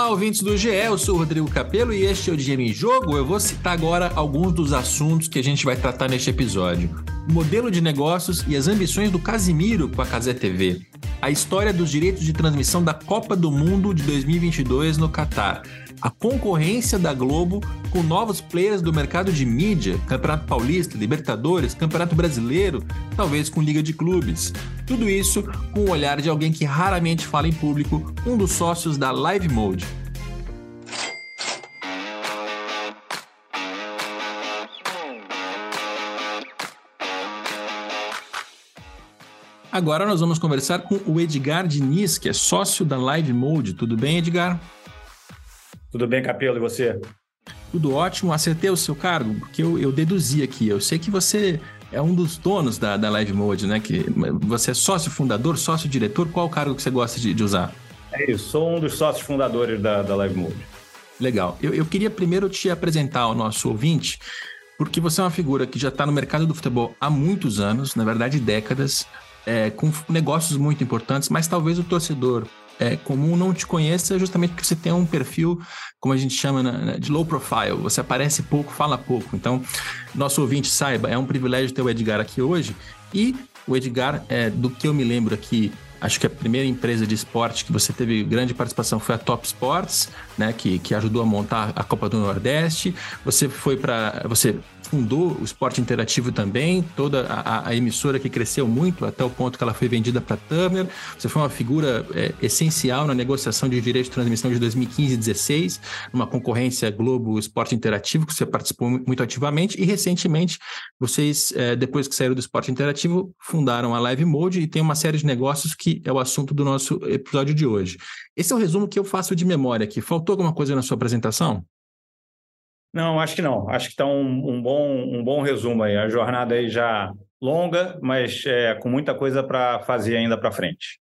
Olá, ouvintes do GE, eu sou o Rodrigo Capello e este é o Dinheiro em Jogo. Eu vou citar agora alguns dos assuntos que a gente vai tratar neste episódio. O modelo de negócios e as ambições do Casimiro com a Casé TV. A história dos direitos de transmissão da Copa do Mundo de 2022 no Catar. A concorrência da Globo com novos players do mercado de mídia, Campeonato Paulista, Libertadores, Campeonato Brasileiro, talvez com Liga de Clubes. Tudo isso com o olhar de alguém que raramente fala em público, um dos sócios da Live Mode. Agora nós vamos conversar com o Edgar Diniz, que é sócio da Live Mode. Tudo bem, Edgar? Tudo bem, Capelo, e você? Tudo ótimo. Acertei o seu cargo, porque eu, eu deduzi aqui. Eu sei que você é um dos donos da, da Live Mode, né? Que você é sócio fundador, sócio diretor. Qual o cargo que você gosta de, de usar? É isso, sou um dos sócios fundadores da, da Live Mode. Legal. Eu, eu queria primeiro te apresentar ao nosso ouvinte, porque você é uma figura que já está no mercado do futebol há muitos anos, na verdade décadas é, com negócios muito importantes, mas talvez o torcedor é, comum não te conheça justamente porque você tem um perfil, como a gente chama, né, de low profile. Você aparece pouco, fala pouco. Então, nosso ouvinte saiba, é um privilégio ter o Edgar aqui hoje. E o Edgar, é, do que eu me lembro aqui, acho que a primeira empresa de esporte que você teve grande participação foi a Top Sports, né, que, que ajudou a montar a Copa do Nordeste. Você foi para, você fundou o esporte interativo também, toda a, a, emissora que cresceu muito até o ponto que ela foi vendida para a Turner. Você foi uma figura é, essencial na negociação de direito de transmissão de 2015 e 2016, numa concorrência Globo Esporte Interativo, que você participou muito ativamente, e recentemente vocês, é, depois que saíram do esporte interativo, fundaram a Live Mode e tem uma série de negócios que é o assunto do nosso episódio de hoje. Esse é o resumo que eu faço de memória aqui. Faltou alguma coisa na sua apresentação? Não, acho que não. Acho que está um, um, bom, um bom resumo aí. A jornada aí já longa, mas é, com muita coisa para fazer ainda para frente.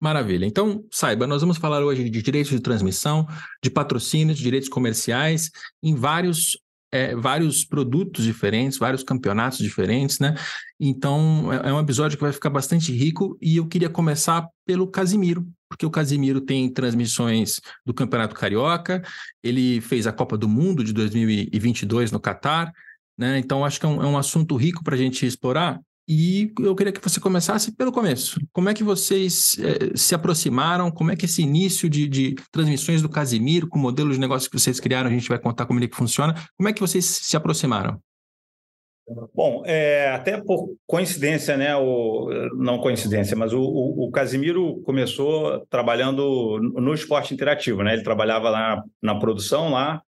Maravilha. Então, saiba, nós vamos falar hoje de direitos de transmissão, de patrocínios, de direitos comerciais em vários é, vários produtos diferentes, vários campeonatos diferentes, né? Então é, é um episódio que vai ficar bastante rico e eu queria começar pelo Casimiro, porque o Casimiro tem transmissões do Campeonato Carioca, ele fez a Copa do Mundo de 2022 no Catar, né? Então acho que é um, é um assunto rico para a gente explorar. E eu queria que você começasse pelo começo. Como é que vocês eh, se aproximaram? Como é que esse início de, de, transmissões do Casimiro, com o modelo de negócio que vocês criaram, a gente vai contar como ele funciona. Como é que vocês se aproximaram? Bom, é, até por coincidência, né? O, não coincidência, mas o, o, o Casimiro começou trabalhando no esporte interativo, né? Ele trabalhava lá na produção lá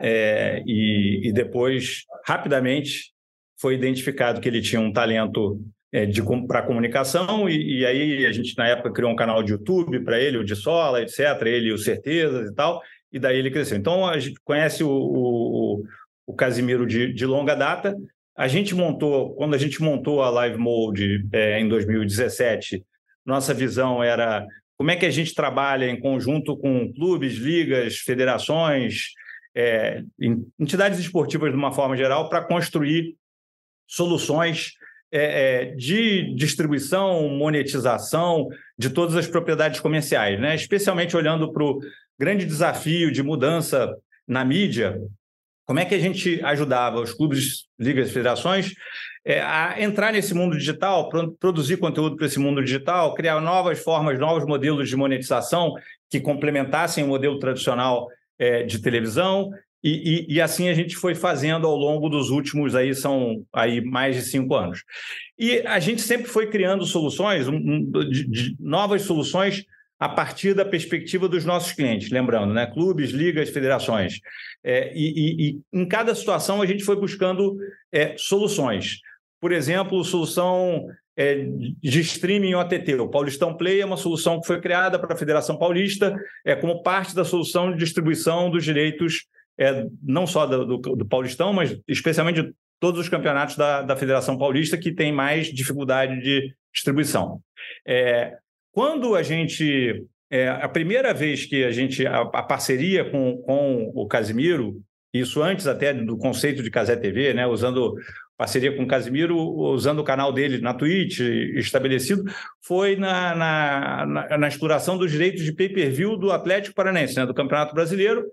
é, e, e depois, rapidamente, foi identificado que ele tinha um talento é, para comunicação, e, e, aí a gente, na época, criou um canal de YouTube para ele, o de Sola, etc., ele o Certezas e tal, e daí ele cresceu. Então, a gente conhece o, o, o Casimiro de, de longa data. A gente montou, quando a gente montou a Live Mode é, em 2017, nossa visão era como é que a gente trabalha em conjunto com clubes, ligas, federações, é, entidades esportivas de uma forma geral, para construir soluções é, é, de distribuição, monetização de todas as propriedades comerciais, né? especialmente olhando para o grande desafio de mudança na mídia. Como é que a gente ajudava os clubes, ligas federações é, a entrar nesse mundo digital, produzir conteúdo para esse mundo digital, criar novas formas, novos modelos de monetização que complementassem o modelo tradicional é, de televisão e, e, e, assim a gente foi fazendo ao longo dos últimos aí são aí mais de cinco anos. E a gente sempre foi criando soluções, um, de, de novas soluções a partir da perspectiva dos nossos clientes, lembrando, né? Clubes, ligas, federações. É, e, e, em cada situação a gente foi buscando é, soluções. Por exemplo, solução é, de streaming OTT. O Paulistão Play é uma solução que foi criada para a Federação Paulista é, como parte da solução de distribuição dos direitos é, não só do, do, do, Paulistão, mas especialmente de todos os campeonatos da, da Federação Paulista que tem mais dificuldade de distribuição. É, quando a gente. É, a primeira vez que a gente. A, a, parceria com, com o Casimiro, isso antes até do conceito de Casé TV, né, usando parceria com o Casimiro, usando o canal dele na Twitch estabelecido, foi na, na, na, na exploração dos direitos de pay-per-view do Atlético Paranense, né, do Campeonato Brasileiro,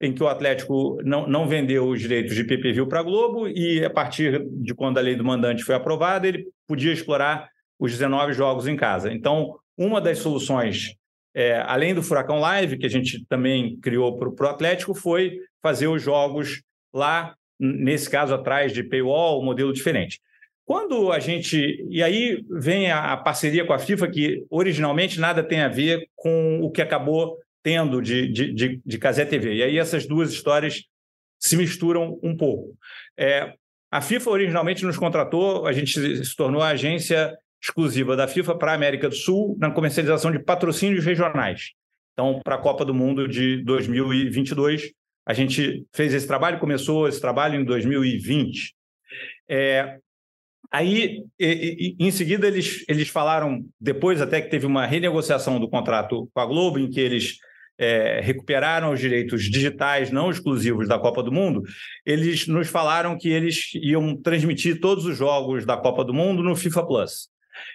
em que o Atlético não, não vendeu os direitos de pay-per-view para a Globo e, a partir de quando a lei do mandante foi aprovada, ele podia explorar os 19 jogos em casa. Então, uma das soluções, é, além do Furacão Live, que a gente também criou para o Atlético, foi fazer os jogos lá nesse caso atrás de paywall, um modelo diferente. Quando a gente. E aí vem a, parceria com a FIFA, que originalmente nada tem a ver com o que acabou tendo de, de, de, de TV. E aí essas duas histórias se misturam um pouco. É, a FIFA originalmente nos contratou, a gente se tornou a agência exclusiva da FIFA para a América do Sul na comercialização de patrocínios regionais. Então, para a Copa do Mundo de 2022, a gente fez esse trabalho, começou esse trabalho em 2020. É, aí, e, e, em seguida, eles, eles falaram, depois até que teve uma renegociação do contrato com a Globo, em que eles é, recuperaram os direitos digitais não exclusivos da Copa do Mundo, eles nos falaram que eles iam transmitir todos os jogos da Copa do Mundo no FIFA Plus.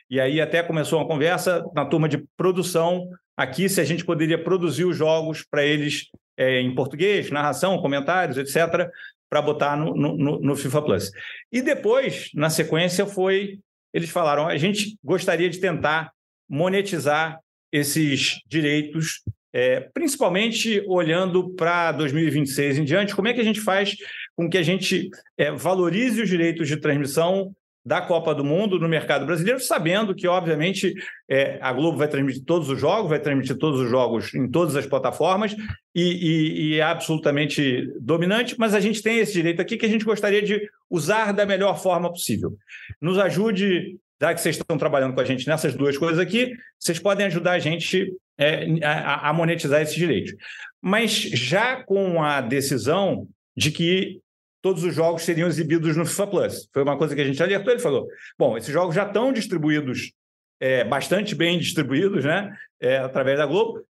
E aí até começou uma conversa na turma de produção aqui se a gente poderia produzir os jogos para eles é, em português, narração, comentários, etc., para botar no, no, no, FIFA Plus. E depois, na sequência, foi. Eles falaram: a gente gostaria de tentar monetizar esses direitos, é, principalmente olhando para 2026 em diante, como é que a gente faz com que a gente é, valorize os direitos de transmissão da Copa do Mundo no mercado brasileiro, sabendo que, obviamente, é, a Globo vai transmitir todos os jogos, vai transmitir todos os jogos em todas as plataformas e, e, e, é absolutamente dominante, mas a gente tem esse direito aqui que a gente gostaria de usar da melhor forma possível. Nos ajude, já que vocês estão trabalhando com a gente nessas duas coisas aqui, vocês podem ajudar a gente é, a, a monetizar esses direitos. Mas já com a decisão de que todos os jogos seriam exibidos no FIFA Plus. Foi uma coisa que a gente alertou. Ele falou: bom, esses jogos já estão distribuídos, é, bastante bem distribuídos, né? É, através da Globo.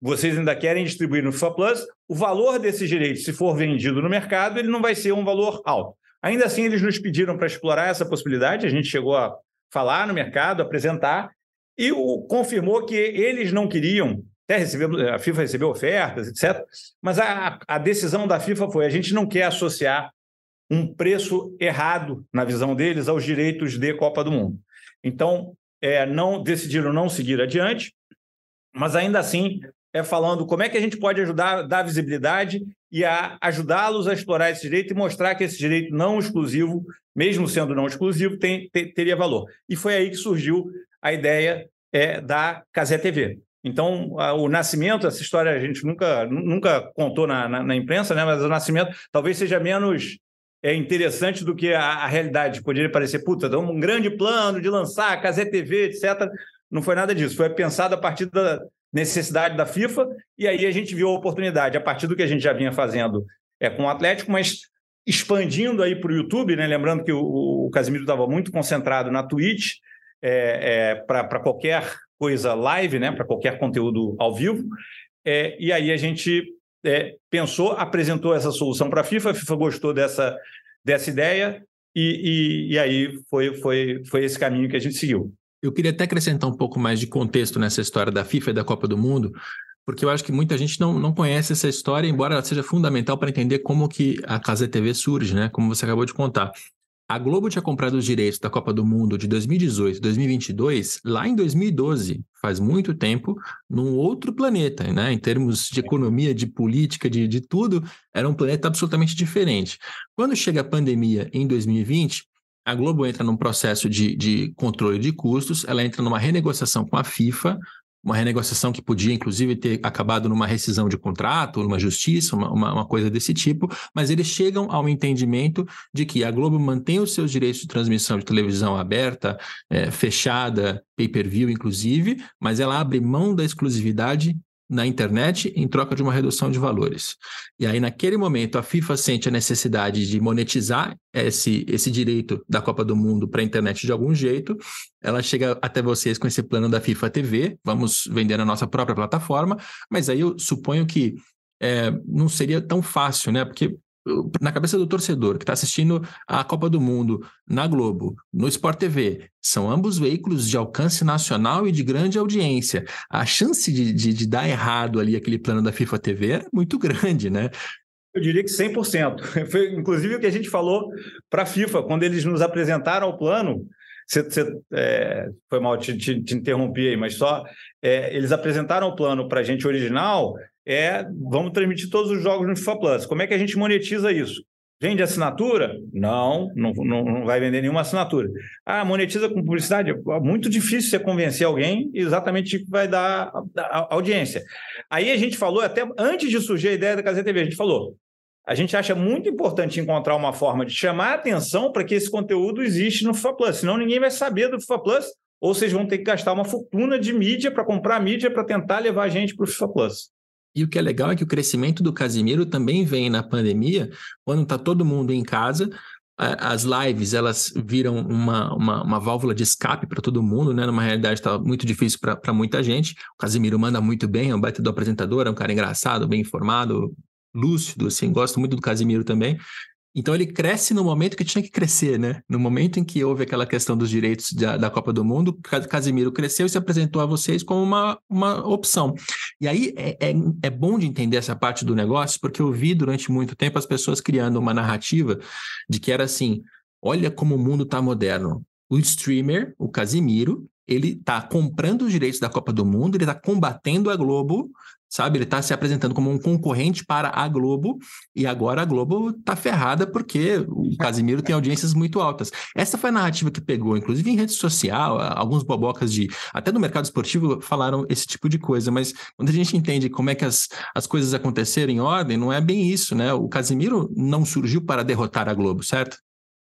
Vocês ainda querem distribuir no FIFA Plus. O valor desses direitos, se for vendido no mercado, ele não vai ser um valor alto. Ainda assim, eles nos pediram para explorar essa possibilidade. A gente chegou a falar no mercado, apresentar, e o, confirmou que eles não queriam até recebemos, a FIFA recebeu ofertas, etc. Mas a, a decisão da FIFA foi: a gente não quer associar um preço errado, na visão deles, aos direitos de Copa do Mundo. Então, é, não decidiram não seguir adiante, mas ainda assim é falando como é que a gente pode ajudar, dar visibilidade e a ajudá-los a explorar esse direito e mostrar que esse direito não exclusivo, mesmo sendo não exclusivo, tem, tem teria valor. E foi aí que surgiu a ideia é, da Casé TV. Então, o nascimento, essa história a gente nunca, nunca contou na, na, na imprensa, né? mas o nascimento talvez seja menos é, interessante do que a, a realidade. Poderia parecer, puta, um grande plano de lançar a Casé TV, etc. Não foi nada disso. Foi pensado a partir da necessidade da FIFA e aí a gente viu a oportunidade, a partir do que a gente já vinha fazendo é, com o Atlético, mas expandindo aí para o YouTube, né? lembrando que o, o Casimiro estava muito concentrado na Twitch, é, é, para qualquer coisa live, né, para qualquer conteúdo ao vivo. É, e aí a gente é, pensou, apresentou essa solução para a FIFA, a FIFA gostou dessa, dessa ideia e, e, e, aí foi, foi, foi esse caminho que a gente seguiu. Eu queria até acrescentar um pouco mais de contexto nessa história da FIFA e da Copa do Mundo, porque eu acho que muita gente não, não conhece essa história, embora ela seja fundamental para entender como que a Casa TV surge, né? Como você acabou de contar. A Globo tinha comprado os direitos da Copa do Mundo de 2018 e 2022 lá em 2012, faz muito tempo, num outro planeta, né? Em termos de economia, de política, de, de tudo, era um planeta absolutamente diferente. Quando chega a pandemia em 2020, a Globo entra num processo de, de controle de custos, ela entra numa renegociação com a FIFA, uma renegociação que podia, inclusive, ter acabado numa rescisão de contrato, numa justiça, uma, uma, uma, coisa desse tipo, mas eles chegam ao entendimento de que a Globo mantém os seus direitos de transmissão de televisão aberta, é, fechada, pay-per-view, inclusive, mas ela abre mão da exclusividade na internet em troca de uma redução de valores. E aí, naquele momento, a FIFA sente a necessidade de monetizar esse, esse direito da Copa do Mundo para a internet de algum jeito. Ela chega até vocês com esse plano da FIFA TV, vamos vender a nossa própria plataforma, mas aí eu suponho que é, não seria tão fácil, né? Porque na cabeça do torcedor que está assistindo a Copa do Mundo na Globo, no Sport TV, são ambos veículos de alcance nacional e de grande audiência. A chance de, de, de dar errado ali aquele plano da FIFA TV é muito grande, né? Eu diria que 100%. Foi inclusive o que a gente falou para a FIFA, quando eles nos apresentaram o plano. Você, você é, foi mal te, te, te, aí, mas só é, eles apresentaram o plano para a gente original. É, vamos transmitir todos os jogos no FIFA Plus. Como é que a gente monetiza isso? Vende assinatura? Não, não, não vai vender nenhuma assinatura. Ah, monetiza com publicidade? Muito difícil você convencer alguém exatamente que vai dar audiência. Aí a gente falou, até antes de surgir a ideia da Casa TV, a gente falou: a gente acha muito importante encontrar uma forma de chamar a atenção para que esse conteúdo existe no FIFA Plus, senão ninguém vai saber do FIFA Plus, ou vocês vão ter que gastar uma fortuna de mídia para comprar mídia para tentar levar a gente para o FIFA Plus. E o que é legal é que o crescimento do Casimiro também vem na pandemia, quando está todo mundo em casa, as lives elas viram uma, uma, uma válvula de escape para todo mundo, né? Numa realidade está muito difícil para muita gente. O Casimiro manda muito bem, é um baita do apresentador, é um cara engraçado, bem informado, lúcido, assim, gosto muito do Casimiro também. Então ele cresce no momento que tinha que crescer, né? No momento em que houve aquela questão dos direitos da, da Copa do Mundo, Casimiro cresceu e se apresentou a vocês como uma, uma opção. E aí é, é, é bom de entender essa parte do negócio, porque eu vi durante muito tempo as pessoas criando uma narrativa de que era assim: olha como o mundo está moderno. O streamer, o Casimiro, ele está comprando os direitos da Copa do Mundo, ele está combatendo a Globo sabe? Ele está se apresentando como um concorrente para a Globo e agora a Globo está ferrada porque o Casimiro tem audiências muito altas. Essa foi a narrativa que pegou, inclusive em rede social, alguns bobocas de até no mercado esportivo falaram esse tipo de coisa, mas quando a gente entende como é que as, as coisas aconteceram em ordem, não é bem isso, né? O Casimiro não surgiu para derrotar a Globo, certo?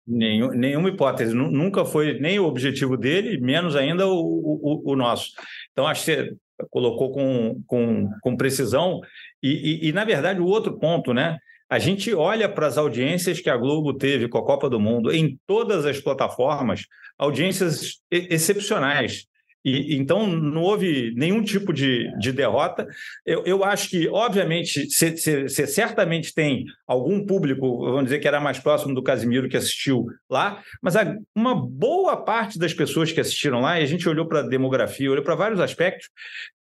Nenhum, nenhuma hipótese, nunca foi nem o objetivo dele, menos ainda o, o, o nosso. Então, acho que colocou com, com, com precisão. E, e, e, na verdade, o outro ponto, né? A gente olha para as audiências que a Globo teve com a Copa do Mundo em todas as plataformas, audiências excepcionais. E, então, não houve nenhum tipo de, de derrota. Eu, eu acho que, obviamente, você certamente tem algum público, vamos dizer que era mais próximo do Casimiro que assistiu lá, mas a, uma boa parte das pessoas que assistiram lá, e a gente olhou para a demografia, olhou para vários aspectos,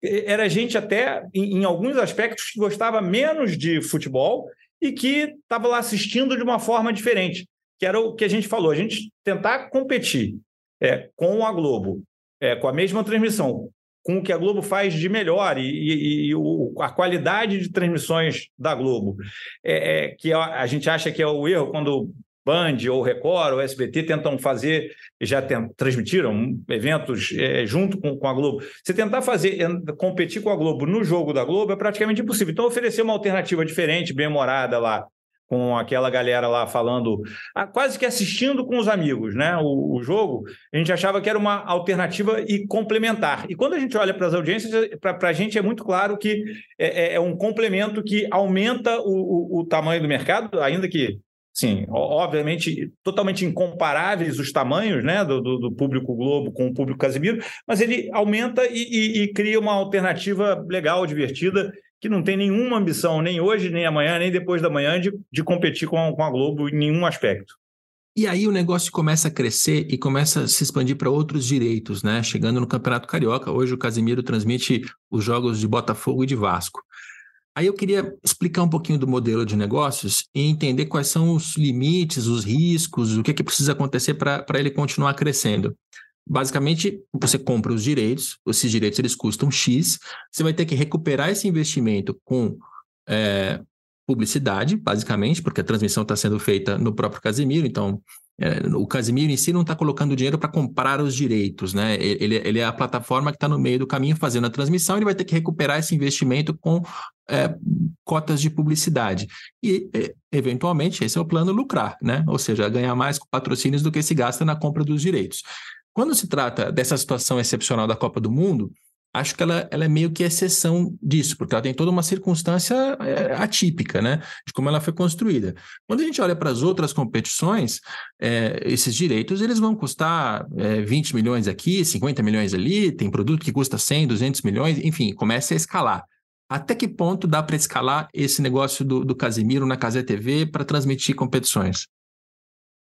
era gente até, em, em alguns aspectos, que gostava menos de futebol e que estava lá assistindo de uma forma diferente, que era o que a gente falou, a gente tentar competir é, com a Globo é, com a mesma transmissão, com o que a Globo faz de melhor e, e, e o, a qualidade de transmissões da Globo, é, é que a, a, gente acha que é o erro quando Band ou Record ou SBT tentam fazer, já tem, transmitiram eventos é, junto com, com, a Globo. Você tentar fazer, competir com a Globo no jogo da Globo é praticamente impossível. Então, oferecer uma alternativa diferente, bem morada lá, com aquela galera lá falando, ah, quase que assistindo com os amigos, né? O, o, jogo, a gente achava que era uma alternativa e complementar. E quando a gente olha para as audiências, para a gente é muito claro que é, é, é um complemento que aumenta o, o, o, tamanho do mercado, ainda que, sim, obviamente, totalmente incomparáveis os tamanhos né, do, do, do público Globo com o público Casimiro, mas ele aumenta e, e, e cria uma alternativa legal, divertida que não tem nenhuma ambição, nem hoje, nem amanhã, nem depois da manhã, de, de competir com, com a Globo em nenhum aspecto. E aí o negócio começa a crescer e começa a se expandir para outros direitos, né? Chegando no Campeonato Carioca, hoje o Casimiro transmite os jogos de Botafogo e de Vasco. Aí eu queria explicar um pouquinho do modelo de negócios e entender quais são os limites, os riscos, o que, é que precisa acontecer para ele continuar crescendo. Basicamente, você compra os direitos, esses direitos eles custam X, você vai ter que recuperar esse investimento com é, publicidade, basicamente, porque a transmissão está sendo feita no próprio Casimiro, então é, o Casimiro em si não está colocando dinheiro para comprar os direitos, né? Ele, ele é a plataforma que está no meio do caminho fazendo a transmissão, ele vai ter que recuperar esse investimento com é, cotas de publicidade. E, eventualmente, esse é o plano lucrar, né? Ou seja, ganhar mais com patrocínios do que se gasta na compra dos direitos. Quando se trata dessa situação excepcional da Copa do Mundo, acho que ela, ela é meio que exceção disso, porque ela tem toda uma circunstância é, atípica, né? De como ela foi construída. Quando a gente olha para as outras competições, é, esses direitos eles vão custar é, 20 milhões aqui, 50 milhões ali, tem produto que custa 100, 200 milhões, enfim, começa a escalar. até que ponto dá para escalar esse negócio do, do Casimiro na Casé TV para transmitir competições?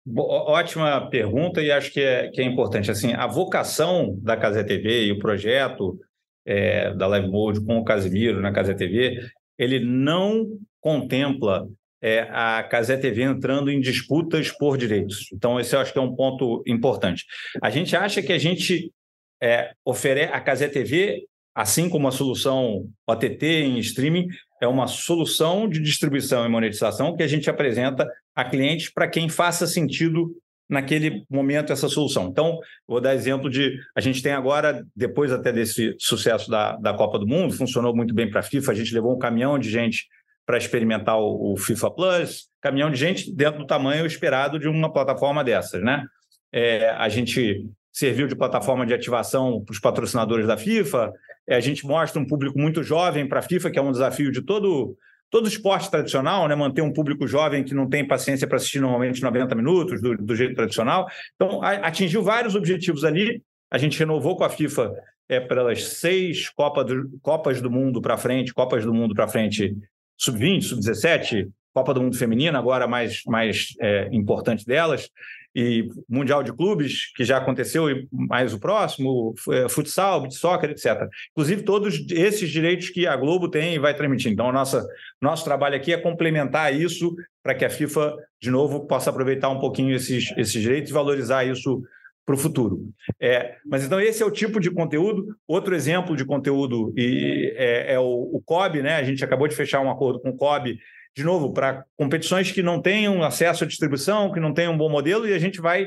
Ótima pergunta e acho que é, que é importante. Assim, a vocação da Casé TV e o projeto é, da Live Mode com o Casimiro na Casé TV, ele não contempla é, a Casé TV entrando em disputas por direitos. Então, esse eu acho que é um ponto importante. A gente acha que a gente é, oferece a Casé TV assim como a solução OTT em streaming, é uma solução de distribuição e monetização que a gente apresenta a clientes para quem faça sentido naquele momento essa solução. Então, vou dar exemplo de a gente tem agora, depois até desse sucesso da, da Copa do Mundo, funcionou muito bem para a FIFA, a gente levou um caminhão de gente para experimentar o, o, FIFA Plus, caminhão de gente dentro do tamanho esperado de uma plataforma dessas, né? É, a gente serviu de plataforma de ativação para os patrocinadores da FIFA. É, a gente mostra um público muito jovem para a FIFA, que é um desafio de todo todo esporte tradicional, né? manter um público jovem que não tem paciência para assistir normalmente 90 minutos, do, do jeito tradicional. Então, a, atingiu vários objetivos ali. A gente renovou com a FIFA é, pelas seis Copa do, Copas do Mundo para frente, Copas do Mundo para frente, sub-20, sub-17, Copa do Mundo Feminina, agora mais, mais é, importante delas e Mundial de Clubes, que já aconteceu, e mais o próximo, é, futsal, soccer, etc. Inclusive, todos esses direitos que a Globo tem e vai transmitir. Então, nossa, nosso trabalho aqui é complementar isso para que a FIFA, de novo, possa aproveitar um pouquinho esses, esses direitos e valorizar isso para o futuro. É, mas então esse é o tipo de conteúdo. Outro exemplo de conteúdo e, é, é o, o COB, né? A gente acabou de fechar um acordo com o COB de novo, para competições que não tenham acesso à distribuição, que não tenham um bom modelo, e a gente vai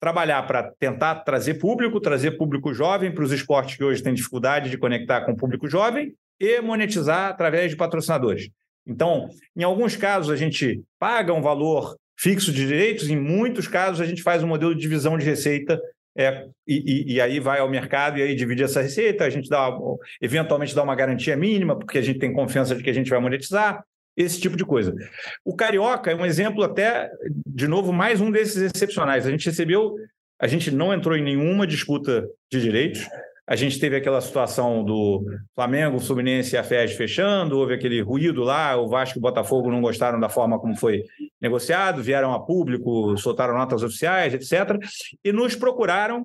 trabalhar para tentar trazer público, trazer público jovem para os esportes que hoje têm dificuldade de conectar com o público jovem e monetizar através de patrocinadores. Então, em alguns casos, a gente paga um valor fixo de direitos, em muitos casos, a gente faz um modelo de divisão de receita é, e, e, aí vai ao mercado e aí divide essa receita, a gente dá, eventualmente dá uma garantia mínima, porque a gente tem confiança de que a gente vai monetizar esse tipo de coisa. O Carioca é um exemplo até, de novo, mais um desses excepcionais. A gente recebeu, a gente não entrou em nenhuma disputa de direitos, a gente teve aquela situação do Flamengo, Fluminense e a FED fechando, houve aquele ruído lá, o Vasco e o Botafogo não gostaram da forma como foi negociado, vieram a público, soltaram notas oficiais, etc. E nos procuraram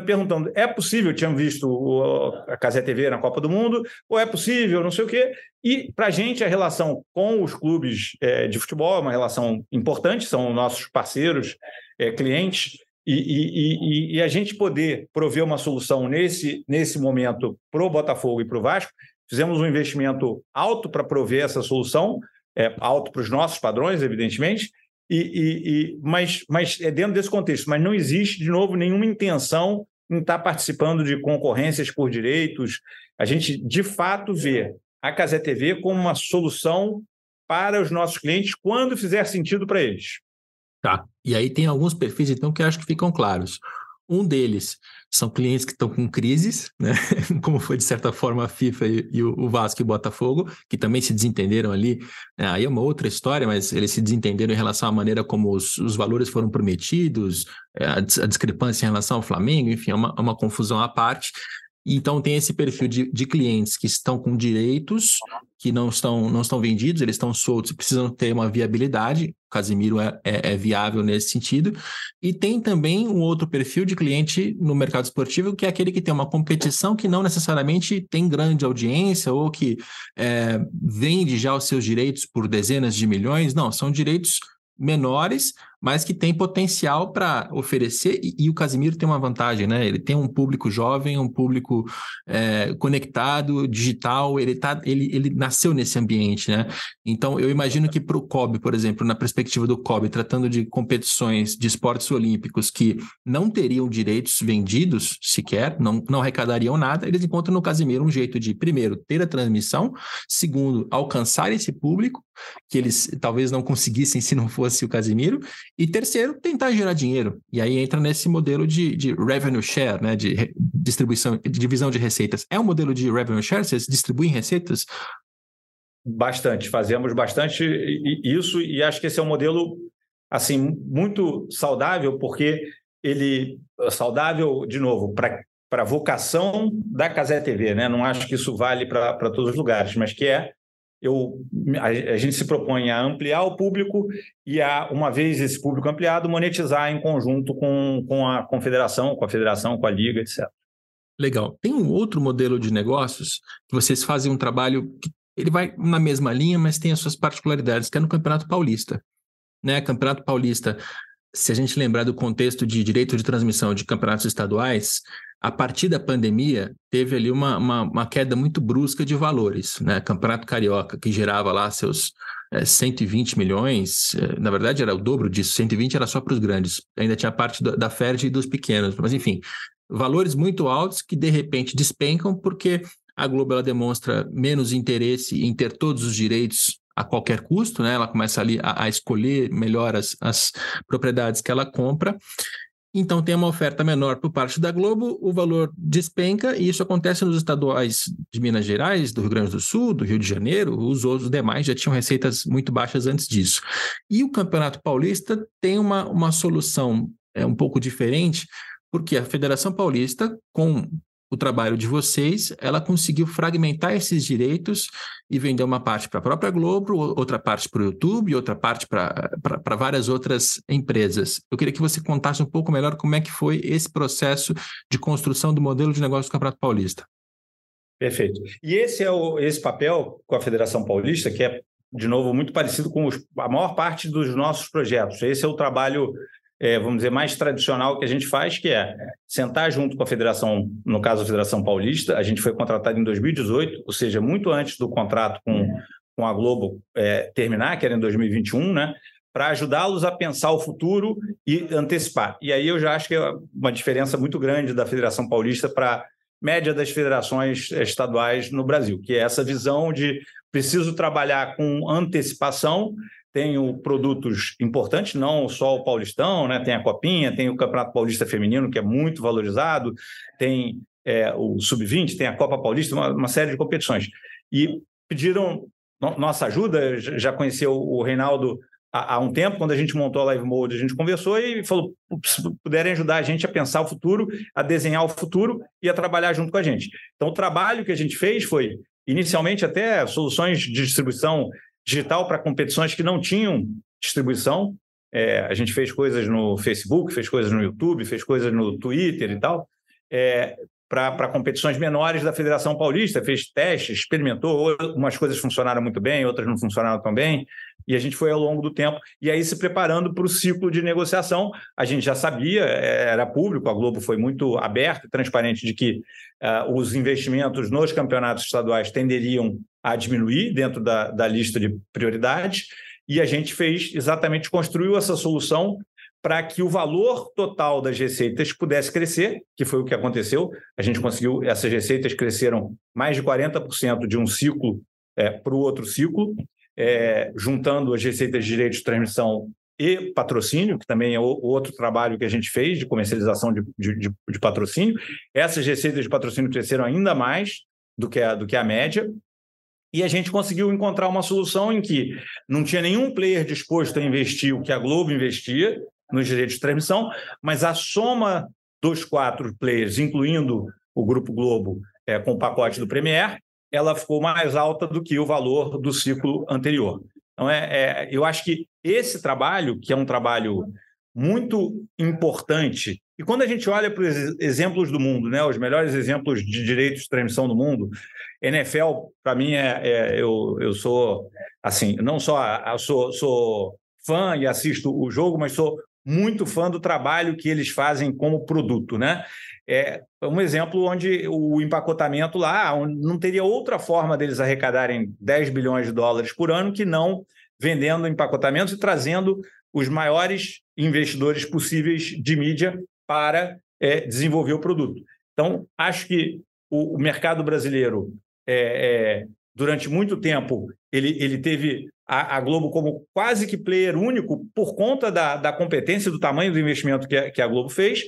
perguntando: é possível? Tinham visto a Casé TV na Copa do Mundo, ou é possível, não sei o quê. E para a gente, a relação com os clubes é, de futebol é uma relação importante, são nossos parceiros, é, clientes, e, e, e, e, a gente poder prover uma solução nesse, nesse momento para o Botafogo e para o Vasco, fizemos um investimento alto para prover essa solução, é, alto para os nossos padrões, evidentemente, e, e, e, mas, mas é dentro desse contexto. Mas não existe, de novo, nenhuma intenção em estar participando de concorrências por direitos. A gente, de fato, vê a Casé TV como uma solução para os nossos clientes quando fizer sentido para eles. Tá. E aí tem alguns perfis, então, que acho que ficam claros. Um deles são clientes que estão com crises, né? como foi de certa forma a FIFA e, e o, Vasco e o Botafogo, que também se desentenderam ali. É, aí é uma outra história, mas eles se desentenderam em relação à maneira como os, os valores foram prometidos, é, a, a, discrepância em relação ao Flamengo, enfim, é uma, é uma confusão à parte. Então tem esse perfil de, de clientes que estão com direitos que não estão, não estão vendidos, eles estão soltos precisam ter uma viabilidade. Casimiro é, é, é, viável nesse sentido. E tem também um outro perfil de cliente no mercado esportivo, que é aquele que tem uma competição que não necessariamente tem grande audiência ou que é, vende já os seus direitos por dezenas de milhões. Não, são direitos menores, mas que tem potencial para oferecer, e, e, o Casimiro tem uma vantagem, né? Ele tem um público jovem, um público é, conectado, digital, ele, tá, ele, ele nasceu nesse ambiente, né? Então, eu imagino que para o COB, por exemplo, na perspectiva do COB, tratando de competições de esportes olímpicos que não teriam direitos vendidos sequer, não, não arrecadariam nada, eles encontram no Casimiro um jeito de, primeiro, ter a transmissão, segundo, alcançar esse público, que eles talvez não conseguissem se não fosse o Casimiro, e terceiro, tentar gerar dinheiro. E aí entra nesse modelo de, de revenue share, né? De distribuição, de divisão de receitas. É um modelo de revenue share? Vocês distribuem receitas? Bastante, fazemos bastante isso e acho que esse é um modelo assim muito saudável porque ele saudável de novo para para a vocação da Casé TV, né? Não acho que isso vale para todos os lugares, mas que é eu, a, a, gente se propõe a ampliar o público e a, uma vez esse público ampliado, monetizar em conjunto com, com a confederação, com a federação, com a liga, etc. Legal. Tem um outro modelo de negócios que vocês fazem um trabalho que ele vai na mesma linha, mas tem as suas particularidades, que é no Campeonato Paulista. Né? Campeonato Paulista, se a gente lembrar do contexto de direito de transmissão de campeonatos estaduais, a partir da pandemia, teve ali uma, uma, uma, queda muito brusca de valores. Né? Campeonato Carioca, que gerava lá seus é, 120 milhões, é, na verdade era o dobro disso, 120 era só para os grandes, ainda tinha parte da, da FERJ e dos pequenos, mas enfim, valores muito altos que de repente despencam porque a Globo ela demonstra menos interesse em ter todos os direitos a qualquer custo, né? ela começa ali a, a escolher melhor as, as propriedades que ela compra então tem uma oferta menor por parte da Globo, o valor despenca, e isso acontece nos estaduais de Minas Gerais, do Rio Grande do Sul, do Rio de Janeiro, os outros demais já tinham receitas muito baixas antes disso. E o Campeonato Paulista tem uma, uma solução é, um pouco diferente, porque a Federação Paulista, com o trabalho de vocês, ela conseguiu fragmentar esses direitos e vender uma parte para a própria Globo, outra parte para o YouTube, outra parte para várias outras empresas. Eu queria que você contasse um pouco melhor como é que foi esse processo de construção do modelo de negócio do Campeonato Paulista. Perfeito. E esse é o, esse papel com a Federação Paulista, que é, de novo, muito parecido com os, a maior parte dos nossos projetos. Esse é o trabalho é, vamos dizer, mais tradicional que a gente faz, que é sentar junto com a federação, no caso a Federação Paulista, a gente foi contratado em 2018, ou seja, muito antes do contrato com, com a Globo é, terminar, que era em 2021, né? Para ajudá-los a pensar o futuro e antecipar. E aí eu já acho que é uma diferença muito grande da Federação Paulista para média das federações estaduais no Brasil, que é essa visão de preciso trabalhar com antecipação tenho produtos importantes, não só o Paulistão, né? tem a Copinha, tem o Campeonato Paulista Feminino, que é muito valorizado, tem é, o Sub-20, tem a Copa Paulista, uma, uma, série de competições. E pediram no, nossa ajuda, já conheceu o Reinaldo há, há, um tempo, quando a gente montou a Live Mode, a gente conversou e falou, se puderem ajudar a gente a pensar o futuro, a desenhar o futuro e a trabalhar junto com a gente. Então, o trabalho que a gente fez foi, inicialmente, até soluções de distribuição digital para competições que não tinham distribuição. É, a gente fez coisas no Facebook, fez coisas no YouTube, fez coisas no Twitter e tal, é, para competições menores da Federação Paulista, fez testes, experimentou, umas coisas funcionaram muito bem, outras não funcionaram tão bem, e a gente foi ao longo do tempo, e aí se preparando para o ciclo de negociação, a gente já sabia, é, era público, a Globo foi muito aberta e transparente de que uh, os investimentos nos campeonatos estaduais tenderiam a diminuir dentro da, da lista de prioridades, e a gente fez exatamente, construiu essa solução para que o valor total das receitas pudesse crescer, que foi o que aconteceu. A gente conseguiu, essas receitas cresceram mais de 40% de um ciclo é, para o outro ciclo, é, juntando as receitas de direitos de transmissão e patrocínio, que também é o, outro trabalho que a gente fez de comercialização de, de, de, patrocínio. Essas receitas de patrocínio cresceram ainda mais do que a, do que a média, e a gente conseguiu encontrar uma solução em que não tinha nenhum player disposto a investir o que a Globo investia nos direitos de transmissão, mas a soma dos quatro players, incluindo o Grupo Globo é, com o pacote do Premier, ela ficou mais alta do que o valor do ciclo anterior. Então, é, é, eu acho que esse trabalho, que é um trabalho muito importante, e quando a gente olha para os exemplos do mundo, né, os melhores exemplos de direitos de transmissão do mundo, NFL, para mim, é, é, eu, eu sou, assim, não só sou, sou fã e assisto o jogo, mas sou muito fã do trabalho que eles fazem como produto, né? É um exemplo onde o empacotamento lá não teria outra forma deles arrecadarem 10 bilhões de dólares por ano que não vendendo empacotamentos e trazendo os maiores investidores possíveis de mídia para é, desenvolver o produto. Então, acho que o, o mercado brasileiro é, é, durante muito tempo, ele, ele teve a, a, Globo como quase que player único por conta da, da competência do tamanho do investimento que a, que a Globo fez.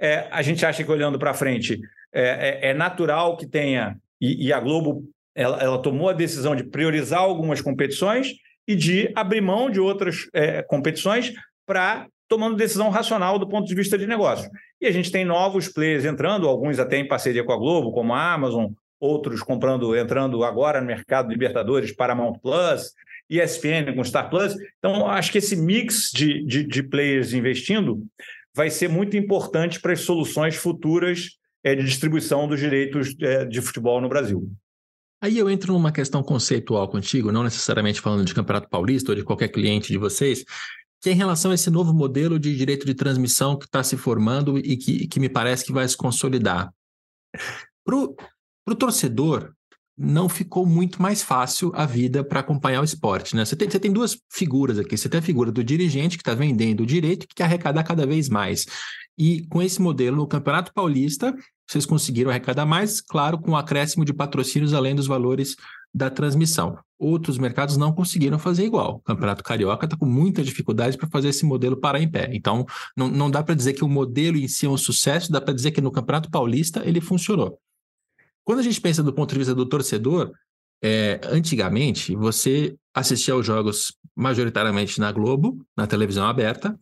É, a gente acha que olhando para frente é, é, é, natural que tenha, e, e a Globo ela, ela, tomou a decisão de priorizar algumas competições e de abrir mão de outras é, competições para tomando decisão racional do ponto de vista de negócio. E a gente tem novos players entrando, alguns até em parceria com a Globo, como a Amazon, outros comprando, entrando agora no mercado Libertadores, Paramount Plus, ESPN com Star Plus. Então, acho que esse mix de, de, de players investindo vai ser muito importante para as soluções futuras é, de distribuição dos direitos é, de futebol no Brasil. Aí eu entro numa questão conceitual contigo, não necessariamente falando de Campeonato Paulista ou de qualquer cliente de vocês, que é em relação a esse novo modelo de direito de transmissão que está se formando e que, que me parece que vai se consolidar. Para o torcedor, não ficou muito mais fácil a vida para acompanhar o esporte. Né? Você, tem, você tem duas figuras aqui. Você tem a figura do dirigente que está vendendo o direito que quer arrecadar cada vez mais. E com esse modelo, no Campeonato Paulista, vocês conseguiram arrecadar mais, claro, com o acréscimo de patrocínios além dos valores da transmissão. Outros mercados não conseguiram fazer igual. O Campeonato Carioca está com muita dificuldade para fazer esse modelo parar em pé. Então, não, não dá para dizer que o modelo em si é um sucesso, dá para dizer que no Campeonato Paulista ele funcionou. Quando a gente pensa do ponto de vista do torcedor, é, antigamente você assistia aos jogos majoritariamente na Globo, na televisão aberta.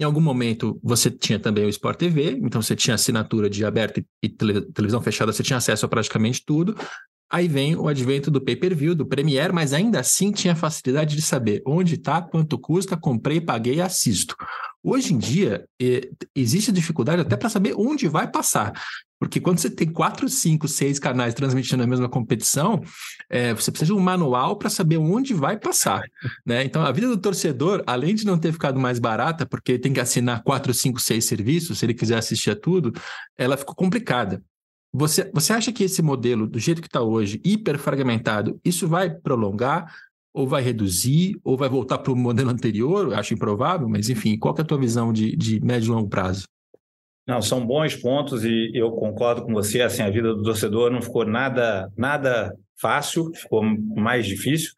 Em algum momento você tinha também o Sport TV, então você tinha assinatura de aberta e televisão fechada, você tinha acesso a praticamente tudo. Aí vem o advento do pay-per-view, do Premiere, mas ainda assim tinha facilidade de saber onde está, quanto custa, comprei, paguei, assisto. Hoje em dia, existe dificuldade até para saber onde vai passar. Porque quando você tem quatro, cinco, seis canais transmitindo a mesma competição, é, você precisa de um manual para saber onde vai passar. Né? Então, a vida do torcedor, além de não ter ficado mais barata, porque tem que assinar quatro, cinco, seis serviços, se ele quiser assistir a tudo, ela ficou complicada. Você, você acha que esse modelo, do jeito que está hoje, hiperfragmentado, isso vai prolongar, ou vai reduzir, ou vai voltar para o modelo anterior? Acho improvável, mas enfim, qual é a tua visão de, de médio e longo prazo? Não, são bons pontos e eu concordo com você. Assim, a vida do torcedor não ficou nada, nada fácil, ficou mais difícil.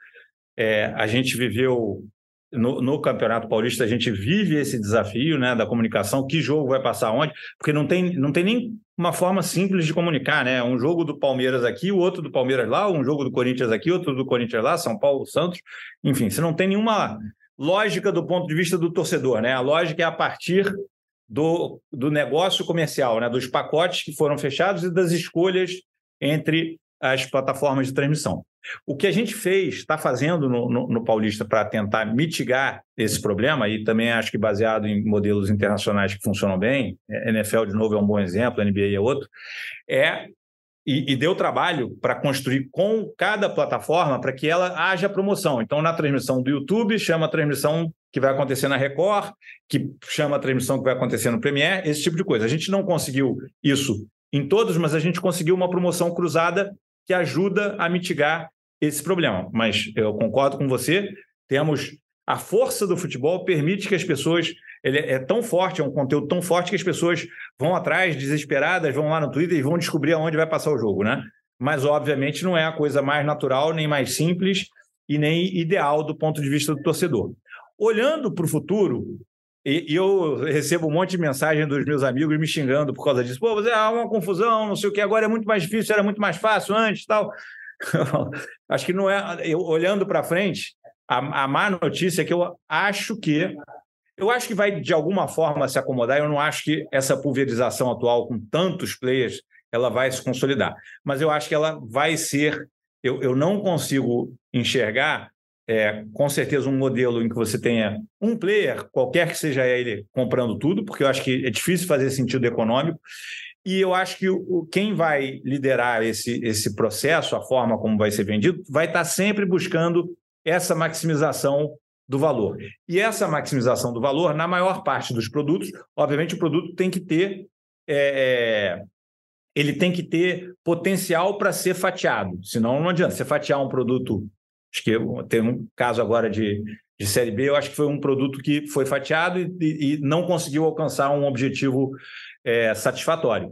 É, a gente viveu no, no, Campeonato Paulista, a gente vive esse desafio né, da comunicação, que jogo vai passar onde, porque não tem, não tem nem uma forma simples de comunicar, né? Um jogo do Palmeiras aqui, o outro do Palmeiras lá, um jogo do Corinthians aqui, outro do Corinthians lá, São Paulo, Santos, enfim, você não tem nenhuma lógica do ponto de vista do torcedor, né? A lógica é a partir do, do negócio comercial, né? Dos pacotes que foram fechados e das escolhas entre as plataformas de transmissão. O que a gente fez, está fazendo no, no, no Paulista para tentar mitigar esse problema, e também acho que baseado em modelos internacionais que funcionam bem, NFL de novo é um bom exemplo, NBA é outro, é e, e, deu trabalho para construir com cada plataforma para que ela haja promoção. Então, na transmissão do YouTube, chama a transmissão que vai acontecer na Record, que chama a transmissão que vai acontecer no Premiere, esse tipo de coisa. A gente não conseguiu isso em todos, mas a gente conseguiu uma promoção cruzada que ajuda a mitigar esse problema. Mas eu concordo com você, temos a força do futebol permite que as pessoas ele é tão forte, é um conteúdo tão forte que as pessoas vão atrás desesperadas, vão lá no Twitter e vão descobrir aonde vai passar o jogo, né? Mas obviamente não é a coisa mais natural, nem mais simples e nem ideal do ponto de vista do torcedor. Olhando para o futuro, e, e, eu recebo um monte de mensagem dos meus amigos me xingando por causa disso. Pô, você há uma confusão, não sei o que, agora é muito mais difícil, era muito mais fácil antes tal. Acho que não é. Eu, olhando para frente, a, a má notícia é que eu acho que. Eu acho que vai de alguma forma se acomodar. Eu não acho que essa pulverização atual com tantos players ela vai se consolidar. Mas eu acho que ela vai ser. Eu, eu não consigo enxergar é, com certeza um modelo em que você tenha um player, qualquer que seja ele, comprando tudo, porque eu acho que é difícil fazer sentido econômico. E eu acho que o, quem vai liderar esse, esse processo, a forma como vai ser vendido, vai estar sempre buscando essa maximização do valor. E essa maximização do valor, na maior parte dos produtos, obviamente o produto tem que ter. É, é ele tem que ter potencial para ser fatiado, senão não adianta. Você fatiar um produto Acho que tem um caso agora de, de Série B, eu acho que foi um produto que foi fatiado e, e não conseguiu alcançar um objetivo é, satisfatório.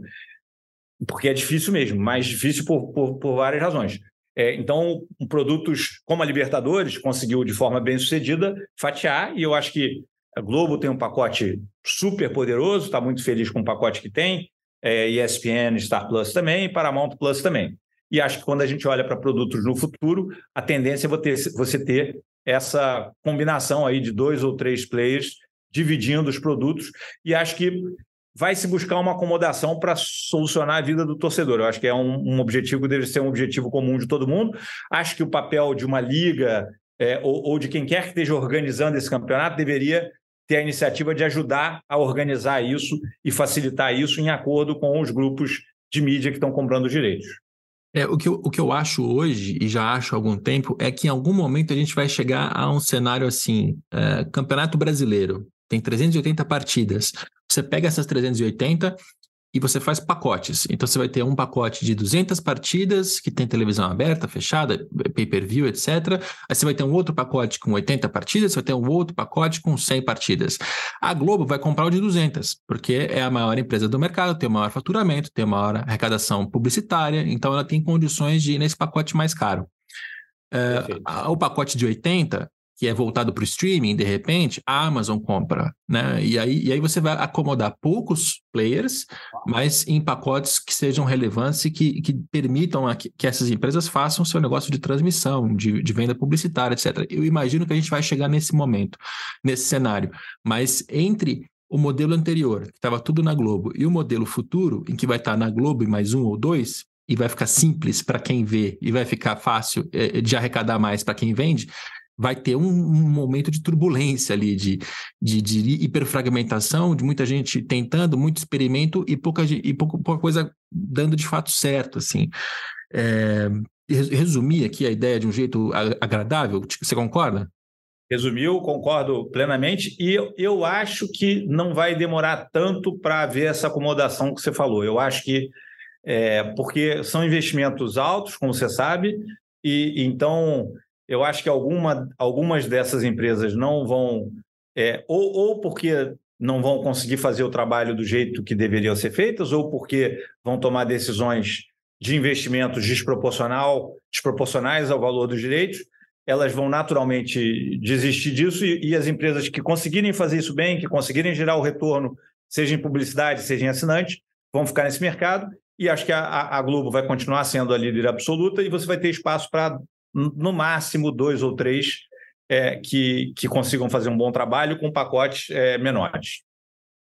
Porque é difícil mesmo, mais difícil por, por, por várias razões. É, então, produtos como a Libertadores conseguiu, de forma bem sucedida, fatiar, e eu acho que a Globo tem um pacote super poderoso, está muito feliz com o pacote que tem, é, ESPN, Star Plus também, Paramount Plus também. E acho que quando a gente olha para produtos no futuro, a tendência é você ter essa combinação aí de dois ou três players dividindo os produtos, e acho que vai se buscar uma acomodação para solucionar a vida do torcedor. Eu acho que é um, um, objetivo deve ser um objetivo comum de todo mundo. Acho que o papel de uma liga é, ou, ou de quem quer que esteja organizando esse campeonato deveria ter a iniciativa de ajudar a organizar isso e facilitar isso em acordo com os grupos de mídia que estão comprando os direitos. É, o, que eu, o que eu acho hoje, e já acho há algum tempo, é que em algum momento a gente vai chegar a um cenário assim: é, Campeonato Brasileiro, tem 380 partidas. Você pega essas 380 e você faz pacotes. Então você vai ter um pacote de 200 partidas que tem televisão aberta, fechada, pay-per-view, etc. Aí você vai ter um outro pacote com 80 partidas, você vai ter um outro pacote com 100 partidas. A Globo vai comprar o de 200, porque é a maior empresa do mercado, tem o maior faturamento, tem a maior arrecadação publicitária, então ela tem condições de ir nesse pacote mais caro. Uh, o pacote de 80 que é voltado para o streaming, de repente, a Amazon compra, né? E aí, e aí você vai acomodar poucos players, mas em pacotes que sejam relevantes e que, que permitam a, que, essas empresas façam seu negócio de transmissão, de, de venda publicitária, etc. Eu imagino que a gente vai chegar nesse momento, nesse cenário. Mas entre o modelo anterior, que estava tudo na Globo, e o modelo futuro, em que vai estar na Globo e mais um ou dois, e vai ficar simples para quem vê e vai ficar fácil é, de arrecadar mais para quem vende, vai ter um, um, momento de turbulência ali, de, de, de, hiperfragmentação, de muita gente tentando, muito experimento e pouca, e pouca, pouca coisa dando de fato certo, assim. É, resumir aqui a ideia de um jeito agradável, você concorda? Resumiu, concordo plenamente, e eu, eu acho que não vai demorar tanto para haver essa acomodação que você falou. Eu acho que é, porque são investimentos altos, como você sabe, e então eu acho que alguma, algumas dessas empresas não vão, é, ou, ou porque não vão conseguir fazer o trabalho do jeito que deveriam ser feitas, ou porque vão tomar decisões de investimentos desproporcional, desproporcionais ao valor dos direitos, elas vão naturalmente desistir disso e, e, as empresas que conseguirem fazer isso bem, que conseguirem gerar o retorno, seja em publicidade, seja em assinante, vão ficar nesse mercado. E acho que a, a Globo vai continuar sendo a líder absoluta e você vai ter espaço para no máximo dois ou três é, que, que consigam fazer um bom trabalho com pacotes é, menores.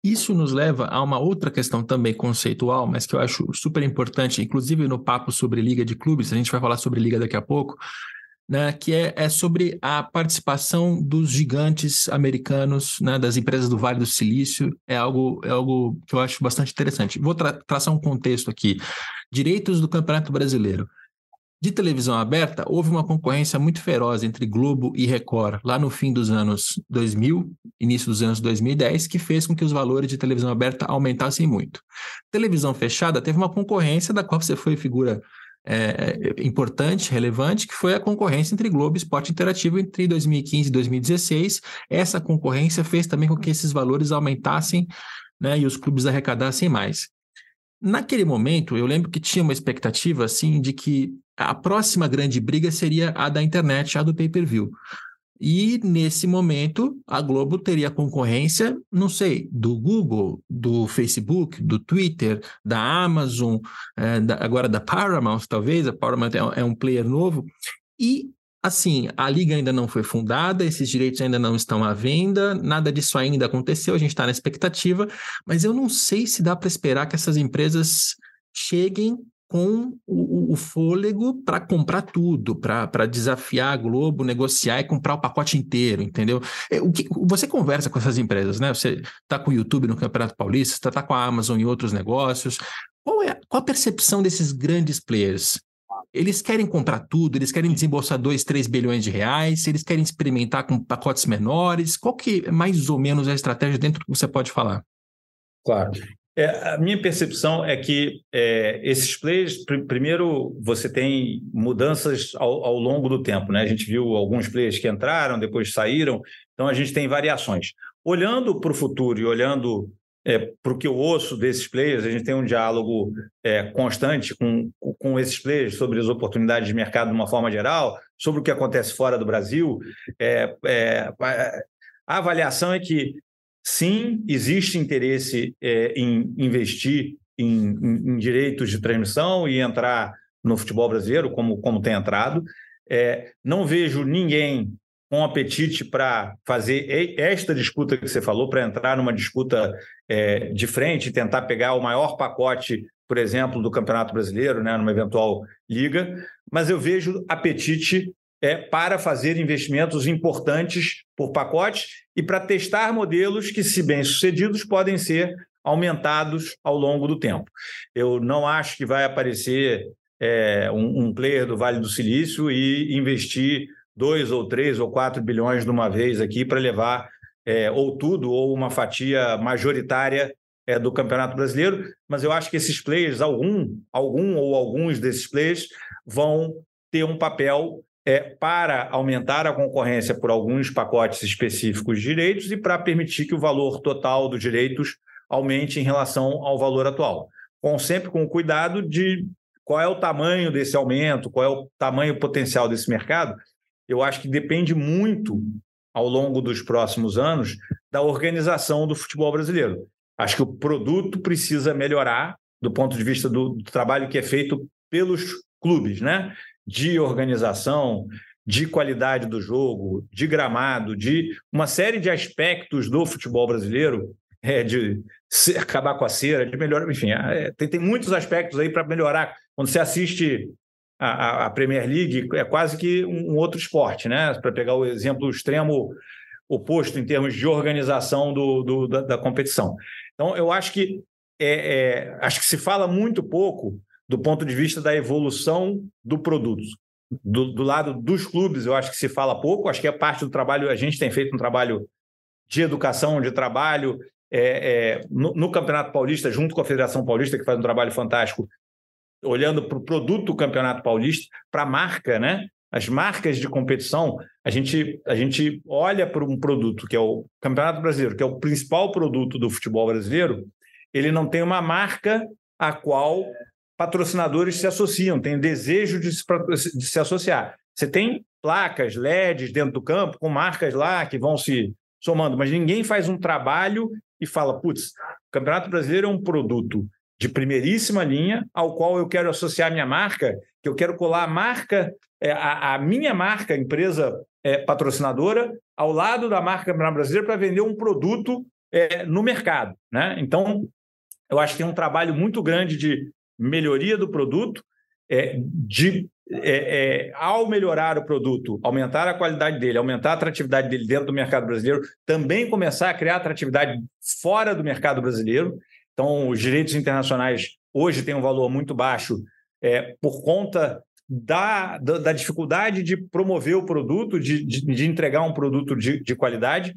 Isso nos leva a uma outra questão também conceitual, mas que eu acho super importante, inclusive no papo sobre Liga de Clubes, a gente vai falar sobre Liga daqui a pouco, né, que é, é sobre a participação dos gigantes americanos, né, das empresas do Vale do Silício, é algo, é algo que eu acho bastante interessante. Vou tra traçar um contexto aqui. Direitos do Campeonato Brasileiro. De televisão aberta, houve uma concorrência muito feroz entre Globo e Record, lá no fim dos anos 2000, início dos anos 2010, que fez com que os valores de televisão aberta aumentassem muito. Televisão fechada teve uma concorrência da qual você foi figura é, importante, relevante, que foi a concorrência entre Globo e Esporte Interativo entre 2015 e 2016. Essa concorrência fez também com que esses valores aumentassem né, e os clubes arrecadassem mais. Naquele momento, eu lembro que tinha uma expectativa assim de que a próxima grande briga seria a da internet, a do pay-per-view. E nesse momento, a Globo teria concorrência, não sei, do Google, do Facebook, do Twitter, da Amazon, é, da, agora da Paramount, talvez. A Paramount é, é um player novo. E Assim, a liga ainda não foi fundada, esses direitos ainda não estão à venda, nada disso ainda aconteceu, a gente está na expectativa, mas eu não sei se dá para esperar que essas empresas cheguem com o, o fôlego para comprar tudo, para desafiar a Globo, negociar e comprar o pacote inteiro, entendeu? É, o que, você conversa com essas empresas, né? Você está com o YouTube no Campeonato Paulista, está tá com a Amazon em outros negócios. Qual é qual a percepção desses grandes players? Eles querem comprar tudo, eles querem desembolsar 2, 3 bilhões de reais, eles querem experimentar com pacotes menores. Qual que é mais ou menos a estratégia dentro que você pode falar? Claro. É, a minha percepção é que é, esses players, pr primeiro, você tem mudanças ao, ao, longo do tempo. Né? A gente viu alguns players que entraram, depois saíram, então a gente tem variações. Olhando para o futuro e olhando é, para o que eu ouço desses players, a gente tem um diálogo é, constante com, com esses players sobre as oportunidades de mercado de uma forma geral, sobre o que acontece fora do Brasil. É, é a avaliação é que, sim, existe interesse é, em investir em, em, em, direitos de transmissão e entrar no futebol brasileiro, como, como tem entrado. É, não vejo ninguém com apetite para fazer esta disputa que você falou, para entrar numa disputa é, de frente, tentar pegar o maior pacote, por exemplo, do Campeonato Brasileiro, né, numa eventual liga, mas eu vejo apetite é, para fazer investimentos importantes por pacote e para testar modelos que, se bem sucedidos, podem ser aumentados ao longo do tempo. Eu não acho que vai aparecer é, um, um player do Vale do Silício e investir dois ou três ou quatro bilhões de uma vez aqui para levar é, ou tudo ou uma fatia majoritária é, do Campeonato Brasileiro, mas eu acho que esses players, algum, algum ou alguns desses players, vão ter um papel é, para aumentar a concorrência por alguns pacotes específicos de direitos e para permitir que o valor total dos direitos aumente em relação ao valor atual. Com, sempre com cuidado de qual é o tamanho desse aumento, qual é o tamanho potencial desse mercado, eu acho que depende muito, ao longo dos próximos anos, da organização do futebol brasileiro. Acho que o produto precisa melhorar do ponto de vista do, do trabalho que é feito pelos clubes, né? De organização, de qualidade do jogo, de gramado, de uma série de aspectos do futebol brasileiro, é, de acabar com a cera, de melhorar, enfim, é, tem, tem muitos aspectos aí para melhorar. Quando você assiste a, a, Premier League é quase que um, outro esporte, né? Para pegar o exemplo extremo oposto em termos de organização do, do da, da, competição. Então, eu acho que é, é, acho que se fala muito pouco do ponto de vista da evolução do produto. Do, do, lado dos clubes, eu acho que se fala pouco. Acho que é parte do trabalho. A gente tem feito um trabalho de educação, de trabalho é, é, no, no, Campeonato Paulista, junto com a Federação Paulista, que faz um trabalho fantástico, olhando para o produto do Campeonato Paulista, para a marca, né? As marcas de competição, a gente, a gente olha para um produto que é o Campeonato Brasileiro, que é o principal produto do futebol brasileiro, ele não tem uma marca a qual patrocinadores se associam, tem desejo de se, de se associar. Você tem placas, LEDs dentro do campo, com marcas lá que vão se somando, mas ninguém faz um trabalho e fala, putz, o Campeonato Brasileiro é um produto de primeiríssima linha, ao qual eu quero associar minha marca, que eu quero colar a marca, é, a, a minha marca, empresa é, patrocinadora, ao lado da marca brasileira para vender um produto é, no mercado. Né? Então, eu acho que tem um trabalho muito grande de melhoria do produto, é, de é, é, ao melhorar o produto, aumentar a qualidade dele, aumentar a atratividade dele dentro do mercado brasileiro, também começar a criar atratividade fora do mercado brasileiro. Então, os direitos internacionais hoje têm um valor muito baixo é, por conta da, da, da, dificuldade de promover o produto, de, de, de entregar um produto de, de, qualidade.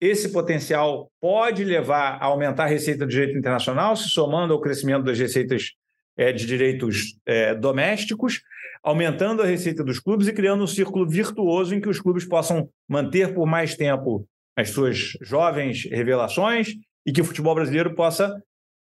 Esse potencial pode levar a aumentar a receita do direito internacional, se somando ao crescimento das receitas é, de direitos é, domésticos, aumentando a receita dos clubes e criando um círculo virtuoso em que os clubes possam manter por mais tempo as suas jovens revelações e que o futebol brasileiro possa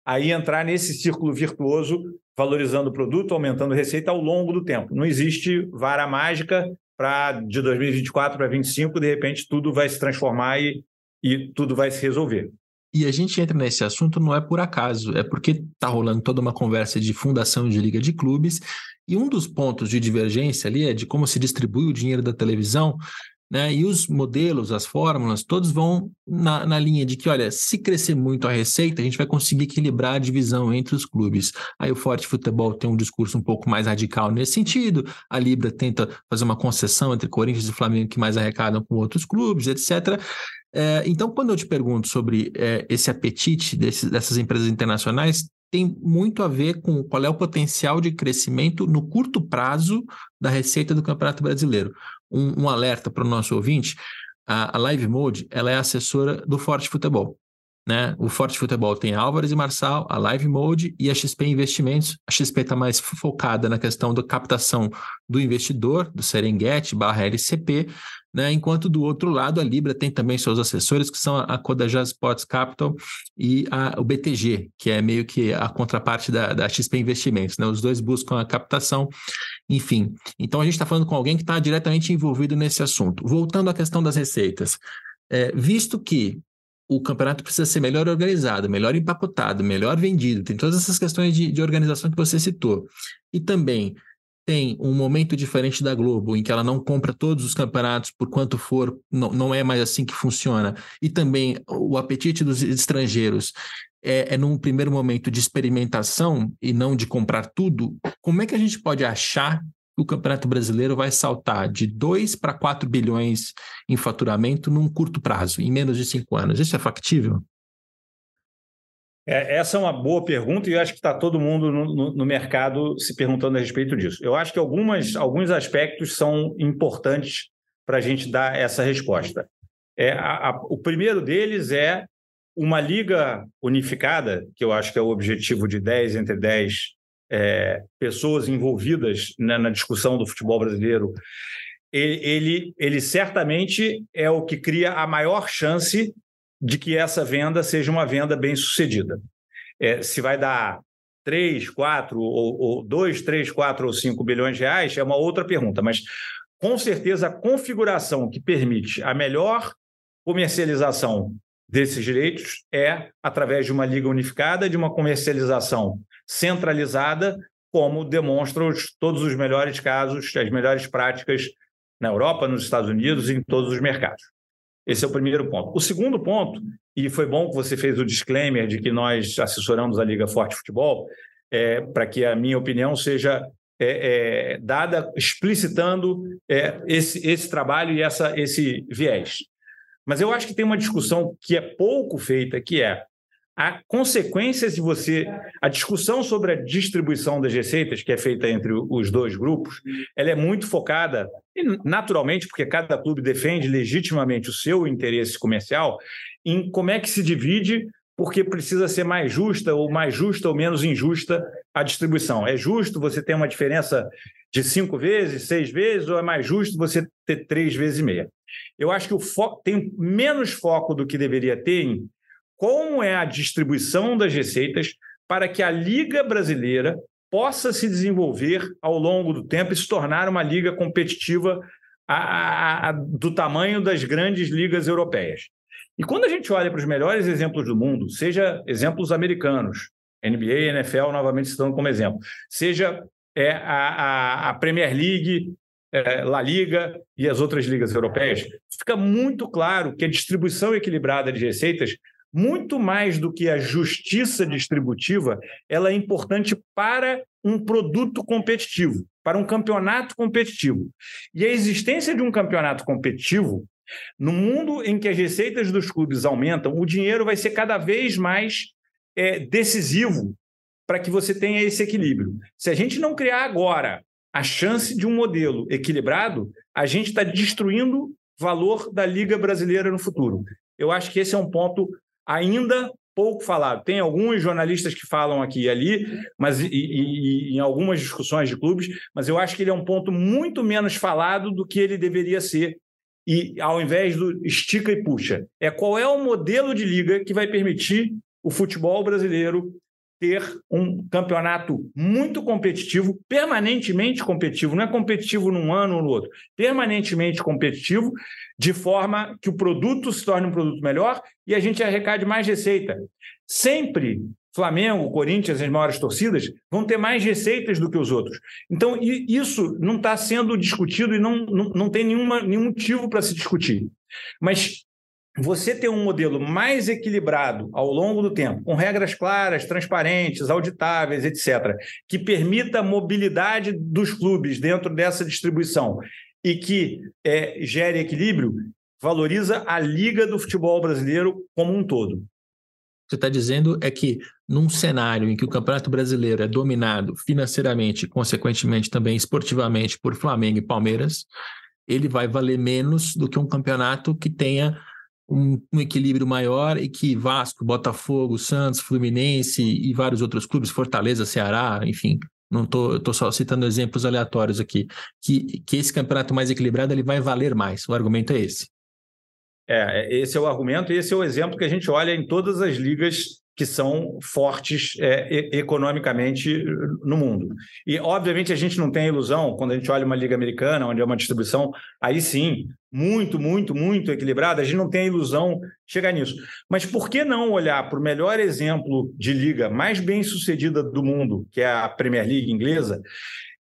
aí entrar nesse círculo virtuoso, valorizando o produto, aumentando a receita ao longo do tempo. Não existe vara mágica para de 2024 para 2025, de repente tudo vai se transformar e, e tudo vai se resolver. E a gente entra nesse assunto não é por acaso, é porque está rolando toda uma conversa de fundação de liga de clubes, e um dos pontos de divergência ali é de como se distribui o dinheiro da televisão, né? E os modelos, as fórmulas, todos vão na, na, linha de que, olha, se crescer muito a receita, a gente vai conseguir equilibrar a divisão entre os clubes. Aí o Forte Futebol tem um discurso um pouco mais radical nesse sentido, a Libra tenta fazer uma concessão entre Corinthians e Flamengo que mais arrecadam com outros clubes, etc. É, então, quando eu te pergunto sobre é, esse apetite dessas empresas internacionais, tem muito a ver com qual é o potencial de crescimento no curto prazo da receita do Campeonato Brasileiro um, um alerta para o nosso ouvinte, a, a Live Mode ela é assessora do Forte Futebol. Né? O Forte Futebol tem Álvares e Marçal, a Live Mode e a XP Investimentos. A XP está mais focada na questão da captação do investidor, do Serengeti barra LCP, né? enquanto do outro lado a Libra tem também seus assessores, que são a Kodajá Sports Capital e a, o BTG, que é meio que a contraparte da, da XP Investimentos. Né? Os dois buscam a captação, enfim. Então a gente está falando com alguém que está diretamente envolvido nesse assunto. Voltando à questão das receitas. É, visto que o campeonato precisa ser melhor organizado, melhor empacotado, melhor vendido. Tem todas essas questões de, de organização que você citou. E também tem um momento diferente da Globo, em que ela não compra todos os campeonatos por quanto for, não, não é mais assim que funciona, e também o apetite dos estrangeiros é, é num primeiro momento de experimentação e não de comprar tudo, como é que a gente pode achar que o Campeonato Brasileiro vai saltar de 2 para 4 bilhões em faturamento num curto prazo, em menos de cinco anos? Isso é factível? É, essa é uma boa pergunta e eu acho que está todo mundo no, no, no, mercado se perguntando a respeito disso. Eu acho que algumas, alguns aspectos são importantes para a gente dar essa resposta. É, a, a, o primeiro deles é uma liga unificada, que eu acho que é o objetivo de 10 entre 10 é, pessoas envolvidas né, na discussão do futebol brasileiro. Ele, ele, ele certamente é o que cria a maior chance de que essa venda seja uma venda bem sucedida. É, se vai dar 3, 4, ou, ou 2, 3, 4 ou 5 bilhões de reais é uma outra pergunta, mas com certeza a configuração que permite a melhor comercialização desses direitos é através de uma liga unificada, de uma comercialização centralizada, como demonstram todos os melhores casos, as melhores práticas na Europa, nos Estados Unidos e em todos os mercados. Esse é o primeiro ponto. O segundo ponto, e foi bom que você fez o disclaimer de que nós assessoramos a Liga Forte Futebol, é, para que a minha opinião seja é, é, dada explicitando é, esse, esse trabalho e essa, esse viés. Mas eu acho que tem uma discussão que é pouco feita, que é a consequências de você. A discussão sobre a distribuição das receitas, que é feita entre os dois grupos, ela é muito focada, naturalmente, porque cada clube defende legitimamente o seu interesse comercial, em como é que se divide, porque precisa ser mais justa, ou mais justa ou menos injusta a distribuição. É justo você ter uma diferença de cinco vezes, seis vezes, ou é mais justo você ter três vezes e meia? Eu acho que o foco tem menos foco do que deveria ter em como é a distribuição das receitas para que a Liga Brasileira possa se desenvolver ao longo do tempo e se tornar uma liga competitiva a, a, do tamanho das grandes ligas europeias. E quando a gente olha para os melhores exemplos do mundo, seja exemplos americanos, NBA NFL novamente citando como exemplo, seja é, a, a, Premier League, é, La Liga e as outras ligas europeias, fica muito claro que a distribuição equilibrada de receitas muito mais do que a justiça distributiva, ela é importante para um produto competitivo, para um campeonato competitivo. E a existência de um campeonato competitivo, no mundo em que as receitas dos clubes aumentam, o dinheiro vai ser cada vez mais é, decisivo para que você tenha esse equilíbrio. Se a gente não criar agora a chance de um modelo equilibrado, a gente está destruindo valor da Liga Brasileira no futuro. Eu acho que esse é um ponto ainda pouco falado. Tem alguns jornalistas que falam aqui e ali, mas e, e, e, em algumas discussões de clubes, mas eu acho que ele é um ponto muito menos falado do que ele deveria ser. E ao invés do estica e puxa, é qual é o modelo de liga que vai permitir o futebol brasileiro ter um campeonato muito competitivo, permanentemente competitivo, não é competitivo num ano ou no outro, permanentemente competitivo, de forma que o produto se torne um produto melhor e a gente arrecade mais receita. Sempre Flamengo, Corinthians, as maiores torcidas, vão ter mais receitas do que os outros. Então, isso não está sendo discutido e não, não, não tem nenhuma, nenhum motivo para se discutir. Mas você ter um modelo mais equilibrado ao longo do tempo, com regras claras, transparentes, auditáveis, etc., que permita a mobilidade dos clubes dentro dessa distribuição e que é, gere equilíbrio, valoriza a liga do futebol brasileiro como um todo. Você está dizendo é que num cenário em que o Campeonato Brasileiro é dominado financeiramente consequentemente, também esportivamente por Flamengo e Palmeiras, ele vai valer menos do que um campeonato que tenha um, um, equilíbrio maior e que Vasco, Botafogo, Santos, Fluminense e vários outros clubes, Fortaleza, Ceará, enfim, não tô, estou só citando exemplos aleatórios aqui, que, que esse campeonato mais equilibrado ele vai valer mais. O argumento é esse. É, esse é o argumento e esse é o exemplo que a gente olha em todas as ligas que são fortes é, economicamente no mundo. E, obviamente, a gente não tem ilusão, quando a gente olha uma liga americana, onde é uma distribuição, aí sim, muito, muito, muito equilibrada, a gente não tem a ilusão de chegar nisso. Mas por que não olhar para o melhor exemplo de liga mais bem sucedida do mundo, que é a Premier League inglesa,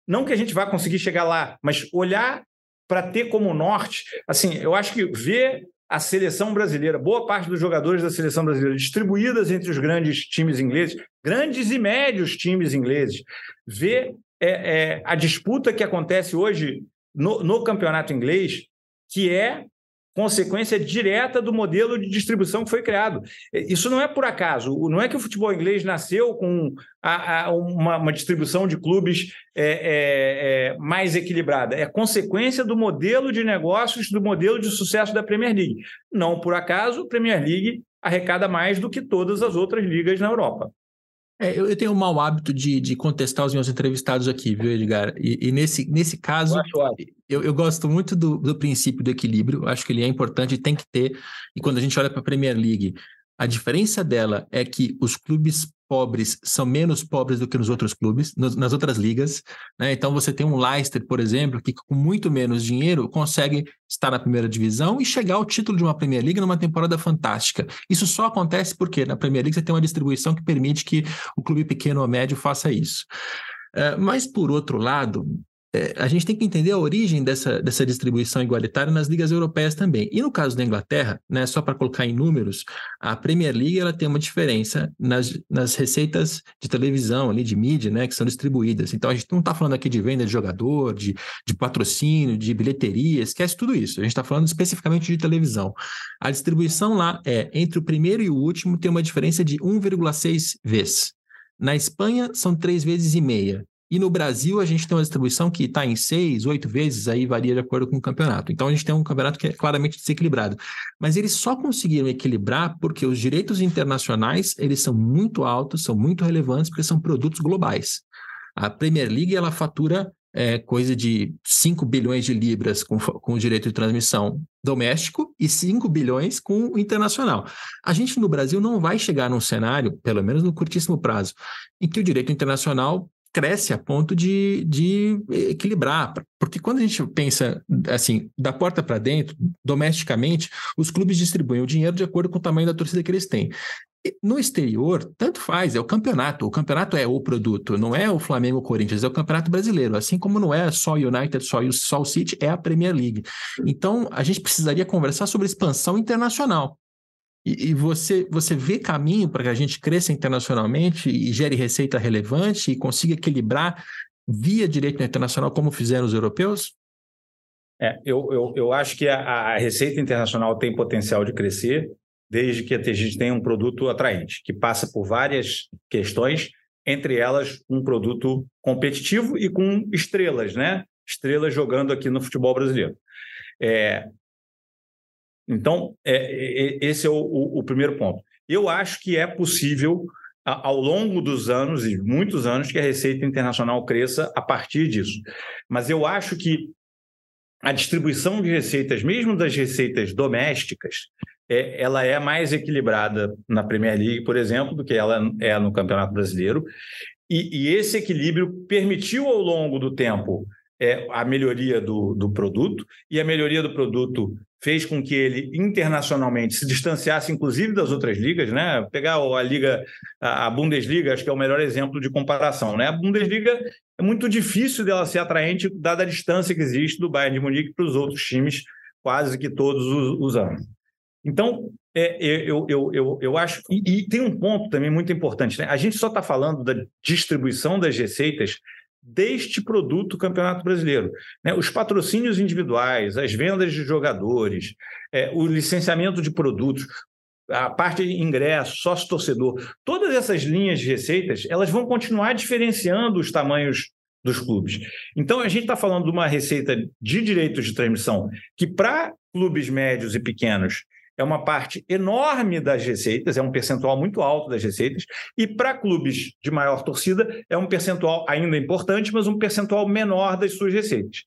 não que a gente vá conseguir chegar lá, mas olhar para ter como norte, assim, eu acho que ver a seleção brasileira, boa parte dos jogadores da seleção brasileira distribuídas entre os grandes times ingleses, grandes e médios times ingleses, ver é, é, a disputa que acontece hoje no, no campeonato inglês, que é consequência direta do modelo de distribuição que foi criado. Isso não é por acaso, não é que o futebol inglês nasceu com a, a, uma, uma, distribuição de clubes é, é, é, mais equilibrada, é consequência do modelo de negócios, do modelo de sucesso da Premier League. Não por acaso, a Premier League arrecada mais do que todas as outras ligas na Europa. É, eu, tenho o um mau hábito de, de, contestar os meus entrevistados aqui, viu, Edgar? E, e nesse, nesse caso, eu, eu, gosto muito do, do princípio do equilíbrio, acho que ele é importante e tem que ter. E quando a gente olha para a Premier League, a diferença dela é que os clubes pobres são menos pobres do que nos outros clubes, nas outras ligas. Né? Então você tem um Leicester, por exemplo, que com muito menos dinheiro consegue estar na primeira divisão e chegar ao título de uma Premier League numa temporada fantástica. Isso só acontece porque na Premier League você tem uma distribuição que permite que o clube pequeno ou médio faça isso. Uh, mas, por outro lado, é, a gente tem que entender a origem dessa, dessa distribuição igualitária nas ligas europeias também. E no caso da Inglaterra, né, só para colocar em números, a Premier League ela tem uma diferença nas, nas receitas de televisão, ali, de mídia, né, que são distribuídas. Então a gente não está falando aqui de venda de jogador, de, de patrocínio, de bilheteria, esquece tudo isso. A gente está falando especificamente de televisão. A distribuição lá é entre o primeiro e o último tem uma diferença de 1,6 vezes. Na Espanha, são três vezes e meia. E no Brasil, a gente tem uma distribuição que está em seis, oito vezes, aí varia de acordo com o campeonato. Então, a gente tem um campeonato que é claramente desequilibrado. Mas eles só conseguiram equilibrar porque os direitos internacionais, eles são muito altos, são muito relevantes, porque são produtos globais. A Premier League, ela fatura é, coisa de 5 bilhões de libras com, com o direito de transmissão doméstico e 5 bilhões com o internacional. A gente no Brasil não vai chegar num cenário, pelo menos no curtíssimo prazo, em que o direito internacional cresce a ponto de, de equilibrar. Porque quando a gente pensa assim, da porta para dentro, domesticamente, os clubes distribuem o dinheiro de acordo com o tamanho da torcida que eles têm. No exterior, tanto faz, é o campeonato. O campeonato é o produto, não é o Flamengo ou Corinthians, é o campeonato brasileiro. Assim como não é só o United, só o City, é a Premier League. Então, a gente precisaria conversar sobre expansão internacional. E, e você, você vê caminho para que a gente cresça internacionalmente e gere receita relevante e consiga equilibrar via direito internacional como fizeram os europeus? É, eu, eu, eu acho que a, a receita internacional tem potencial de crescer desde que a gente tenha um produto atraente, que passa por várias questões, entre elas um produto competitivo e com estrelas, né? Estrelas jogando aqui no futebol brasileiro. É, então, é, é, esse é o, o, o, primeiro ponto. Eu acho que é possível, a, ao longo dos anos, e muitos anos, que a receita internacional cresça a partir disso. Mas eu acho que a distribuição de receitas, mesmo das receitas domésticas, é, ela é mais equilibrada na Premier League, por exemplo, do que ela é no Campeonato Brasileiro. E, e esse equilíbrio permitiu, ao longo do tempo, é, a melhoria do, do produto, e a melhoria do produto fez com que ele internacionalmente se distanciasse, inclusive das outras ligas, né? Pegar a liga, a Bundesliga, acho que é o melhor exemplo de comparação, né? A Bundesliga é muito difícil dela ser atraente, dada a distância que existe do Bayern de Munique para os outros times, quase que todos os, os anos. Então, é, eu, eu, eu, eu acho. E, e, tem um ponto também muito importante, né? A gente só está falando da distribuição das receitas deste produto Campeonato Brasileiro. Né? Os patrocínios individuais, as vendas de jogadores, é, o licenciamento de produtos, a parte de ingresso, sócio-torcedor, todas essas linhas de receitas, elas vão continuar diferenciando os tamanhos dos clubes. Então, a gente está falando de uma receita de direitos de transmissão que, para clubes médios e pequenos, é uma parte enorme das receitas, é um percentual muito alto das receitas, e para clubes de maior torcida é um percentual ainda importante, mas um percentual menor das suas receitas.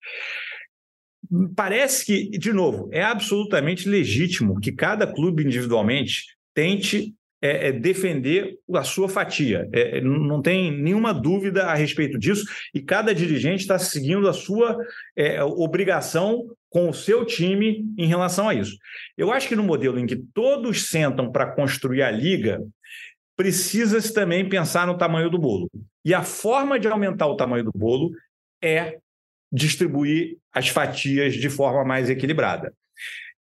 Parece que, de novo, é absolutamente legítimo que cada clube individualmente tente é, é defender a sua fatia. É, é não tem nenhuma dúvida a respeito disso, e cada dirigente está seguindo a sua é, obrigação com o seu time em relação a isso. Eu acho que no modelo em que todos sentam para construir a liga, precisa-se também pensar no tamanho do bolo. E a forma de aumentar o tamanho do bolo é distribuir as fatias de forma mais equilibrada.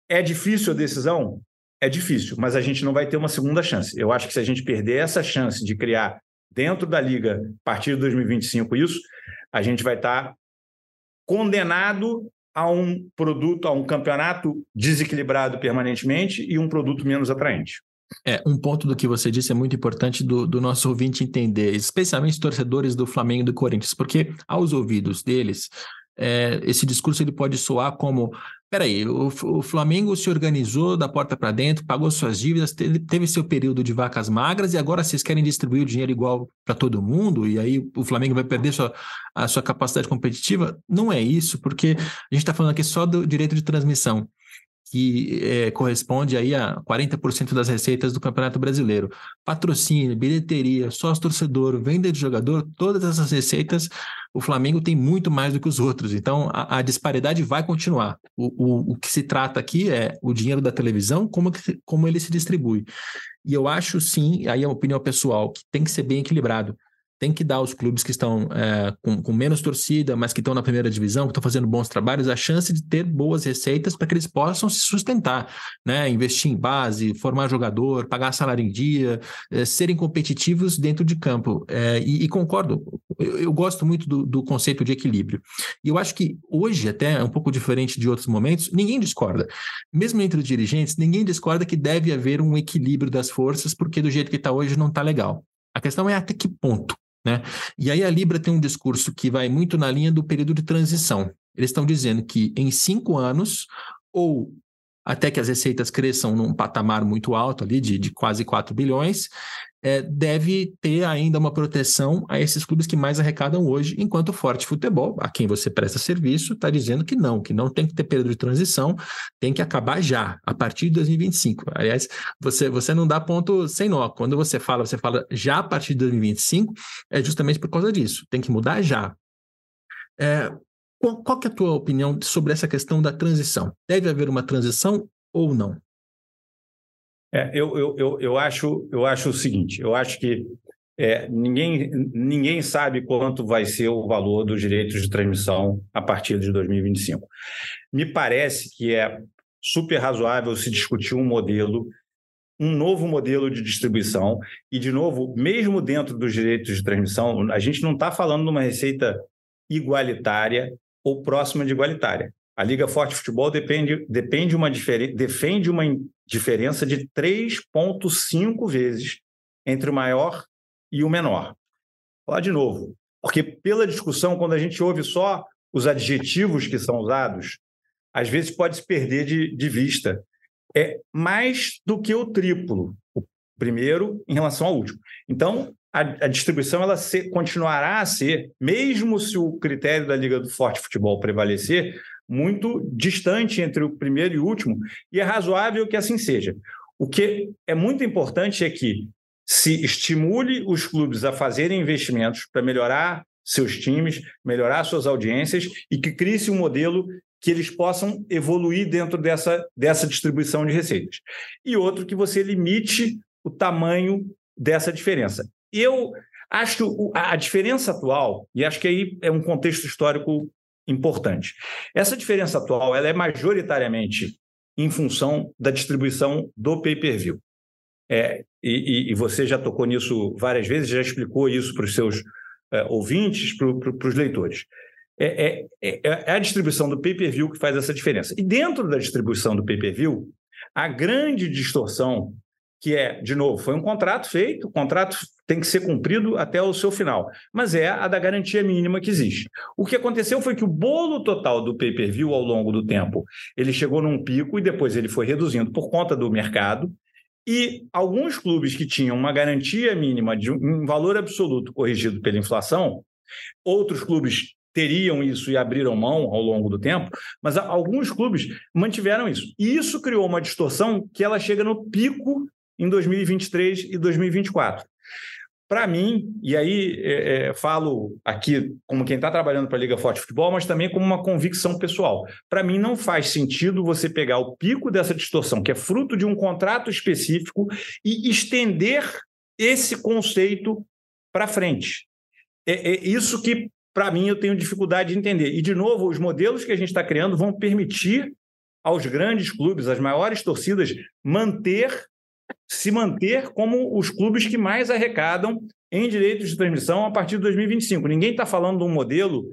É difícil a decisão? É difícil, mas a gente não vai ter uma segunda chance. Eu acho que se a gente perder essa chance de criar dentro da liga a partir de 2025 isso, a gente vai estar condenado a um produto, a um campeonato desequilibrado permanentemente e um produto menos atraente. É, um ponto do que você disse é muito importante do, do nosso ouvinte entender, especialmente torcedores do Flamengo e do Corinthians, porque aos ouvidos deles, é, esse discurso ele pode soar como: peraí, o, o Flamengo se organizou da porta para dentro, pagou suas dívidas, teve, teve, seu período de vacas magras e agora vocês querem distribuir o dinheiro igual para todo mundo e aí o Flamengo vai perder sua, a sua capacidade competitiva? Não é isso, porque a gente está falando aqui só do direito de transmissão que é, corresponde aí a 40% das receitas do Campeonato Brasileiro. Patrocínio, bilheteria, sócio-torcedor, venda de jogador, todas essas receitas, o Flamengo tem muito mais do que os outros. Então, a, a disparidade vai continuar. O, o, o, que se trata aqui é o dinheiro da televisão, como, que, como ele se distribui. E eu acho, sim, aí é uma opinião pessoal, que tem que ser bem equilibrado tem que dar aos clubes que estão é, com, com, menos torcida, mas que estão na primeira divisão, que estão fazendo bons trabalhos, a chance de ter boas receitas para que eles possam se sustentar, né? Investir em base, formar jogador, pagar salário em dia, é, serem competitivos dentro de campo. É, e, e, concordo, eu, eu gosto muito do, do, conceito de equilíbrio. E eu acho que hoje, até é um pouco diferente de outros momentos, ninguém discorda. Mesmo entre os dirigentes, ninguém discorda que deve haver um equilíbrio das forças, porque do jeito que está hoje não está legal. A questão é até que ponto. Né? E aí a Libra tem um discurso que vai muito na linha do período de transição. Eles estão dizendo que em cinco anos, ou até que as receitas cresçam num patamar muito alto ali, de, de quase 4 bilhões, é, deve ter ainda uma proteção a esses clubes que mais arrecadam hoje, enquanto o Forte Futebol, a quem você presta serviço, está dizendo que não, que não tem que ter período de transição, tem que acabar já, a partir de 2025. Aliás, você, você não dá ponto sem nó. Quando você fala, você fala já a partir de 2025, é justamente por causa disso, tem que mudar já. É, qual, qual é a tua opinião sobre essa questão da transição? Deve haver uma transição ou não? É, eu, eu, eu, eu, acho, eu acho o seguinte: eu acho que é, ninguém, ninguém sabe quanto vai ser o valor dos direitos de transmissão a partir de 2025. Me parece que é super razoável se discutir um modelo, um novo modelo de distribuição, e, de novo, mesmo dentro dos direitos de transmissão, a gente não está falando de uma receita igualitária ou próxima de igualitária. A Liga Forte Futebol depende, depende uma defende uma diferença de 3,5 vezes entre o maior e o menor. Vou falar de novo, porque pela discussão, quando a gente ouve só os adjetivos que são usados, às vezes pode se perder de, de vista. É mais do que o triplo, o primeiro em relação ao último. Então, a, a distribuição ela se, continuará a ser, mesmo se o critério da Liga do Forte Futebol prevalecer, muito distante entre o primeiro e o último, e é razoável que assim seja. O que é muito importante é que se estimule os clubes a fazerem investimentos para melhorar seus times, melhorar suas audiências e que crie-se um modelo que eles possam evoluir dentro dessa, dessa distribuição de receitas. E outro que você limite o tamanho dessa diferença. Eu acho a diferença atual, e acho que aí é um contexto histórico importante. Essa diferença atual ela é majoritariamente em função da distribuição do pay-per-view. É, e, e, você já tocou nisso várias vezes, já explicou isso para os seus é, ouvintes, para, os leitores. É, é, é, é, a distribuição do pay-per-view que faz essa diferença. E dentro da distribuição do pay-per-view, a grande distorção que é, de novo, foi um contrato feito, o contrato tem que ser cumprido até o seu final, mas é a da garantia mínima que existe. O que aconteceu foi que o bolo total do pay-per-view ao longo do tempo, ele chegou num pico e depois ele foi reduzindo por conta do mercado, e alguns clubes que tinham uma garantia mínima de um valor absoluto corrigido pela inflação, outros clubes teriam isso e abriram mão ao longo do tempo, mas alguns clubes mantiveram isso. E isso criou uma distorção que ela chega no pico em 2023 e 2024. Para mim, e aí é, é, falo aqui como quem está trabalhando para a Liga Forte Futebol, mas também como uma convicção pessoal. Para mim, não faz sentido você pegar o pico dessa distorção, que é fruto de um contrato específico, e estender esse conceito para frente. É, é, isso que para mim, eu tenho dificuldade de entender. E, de novo, os modelos que a gente está criando vão permitir aos grandes clubes, às maiores torcidas, manter, se manter como os clubes que mais arrecadam em direitos de transmissão a partir de 2025. Ninguém está falando de um modelo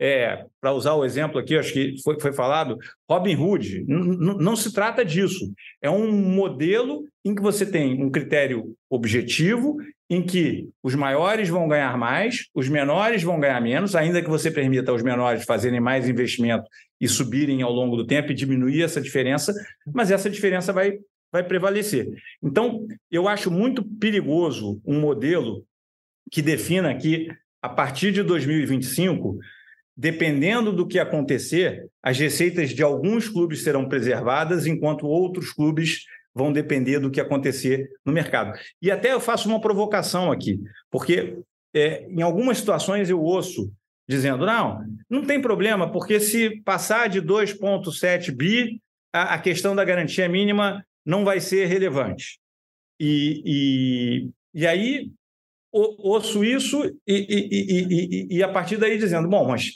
é, para usar o exemplo aqui, acho que foi, foi falado, Robin Hood. não se trata disso. É um modelo em que você tem um critério objetivo, em que os maiores vão ganhar mais, os menores vão ganhar menos, ainda que você permita aos menores fazerem mais investimento e subirem ao longo do tempo e diminuir essa diferença, mas essa diferença vai, vai prevalecer. Então, eu acho muito perigoso um modelo que defina que, a partir de 2025, dependendo do que acontecer, as receitas de alguns clubes serão preservadas, enquanto outros clubes vão depender do que acontecer no mercado. E até eu faço uma provocação aqui, porque é, em algumas situações eu ouço dizendo: não, não tem problema, porque se passar de 2,7 bi, a, a, questão da garantia mínima não vai ser relevante. E, e, e aí ouço isso e, e, e, a partir daí dizendo: bom, mas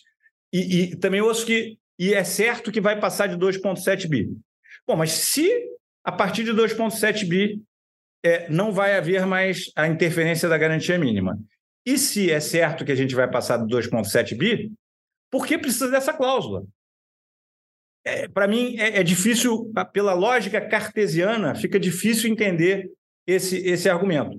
e também ouço que e é certo que vai passar de 2,7 bi. Bom, mas se a partir de 2,7 bi é, não vai haver mais a interferência da garantia mínima. E se é certo que a gente vai passar de 2,7 bi, por que precisa dessa cláusula? É, Para mim, é, é, difícil, pela lógica cartesiana, fica difícil entender esse, esse argumento.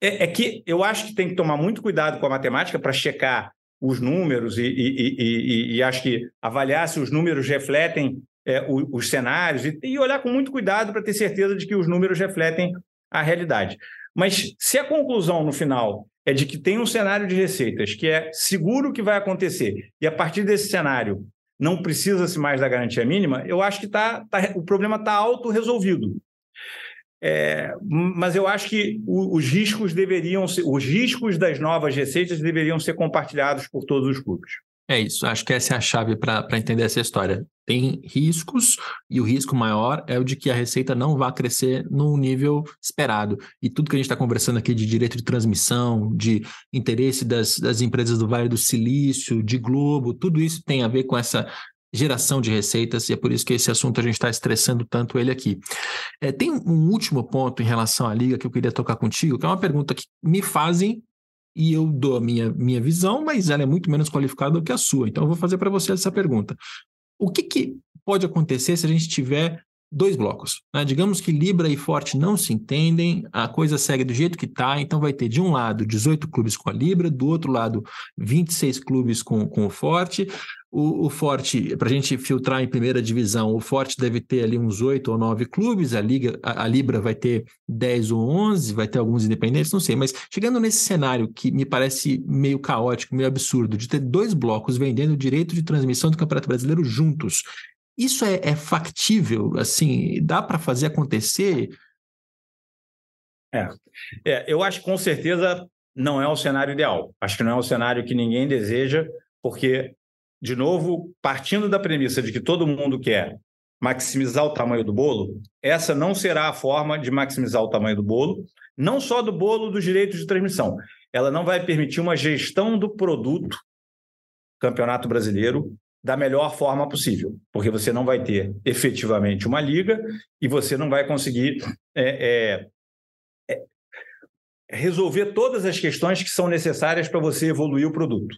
É, é que eu acho que tem que tomar muito cuidado com a matemática para checar os números e, e, e, e, acho que avaliar se os números refletem é, os, os, cenários e, olhar com muito cuidado para ter certeza de que os números refletem a realidade. Mas se a conclusão no final é de que tem um cenário de receitas que é seguro que vai acontecer e a partir desse cenário não precisa-se mais da garantia mínima, eu acho que tá, tá o problema está auto-resolvido. É, mas eu acho que os riscos deveriam ser, os riscos das novas receitas deveriam ser compartilhados por todos os clubes. É isso, acho que essa é a chave para entender essa história. Tem riscos, e o risco maior é o de que a receita não vá crescer no nível esperado. E tudo que a gente está conversando aqui de direito de transmissão, de interesse das, das empresas do Vale do Silício, de Globo, tudo isso tem a ver com essa geração de receitas, e é por isso que esse assunto a gente está estressando tanto ele aqui. É, tem um último ponto em relação à liga que eu queria tocar contigo, que é uma pergunta que me fazem e eu dou a minha, minha visão, mas ela é muito menos qualificada do que a sua. Então eu vou fazer para você essa pergunta. O que, que pode acontecer se a gente tiver dois blocos. Né? Digamos que Libra e Forte não se entendem, a coisa segue do jeito que está, então vai ter de um lado 18 clubes com a Libra, do outro lado 26 clubes com, com o Forte. O, o Forte, para a gente filtrar em primeira divisão, o Forte deve ter ali uns 8 ou 9 clubes, a, Liga, a, a Libra vai ter 10 ou 11, vai ter alguns independentes, não sei, mas chegando nesse cenário que me parece meio caótico, meio absurdo, de ter dois blocos vendendo o direito de transmissão do Campeonato Brasileiro juntos, isso é, é factível? Assim, dá para fazer acontecer? É. é, eu acho que com certeza não é o cenário ideal. Acho que não é o cenário que ninguém deseja, porque, de novo, partindo da premissa de que todo mundo quer maximizar o tamanho do bolo, essa não será a forma de maximizar o tamanho do bolo, não só do bolo dos direitos de transmissão. Ela não vai permitir uma gestão do produto Campeonato Brasileiro da melhor forma possível, porque você não vai ter efetivamente uma liga e você não vai conseguir é, é, é, resolver todas as questões que são necessárias para você evoluir o produto.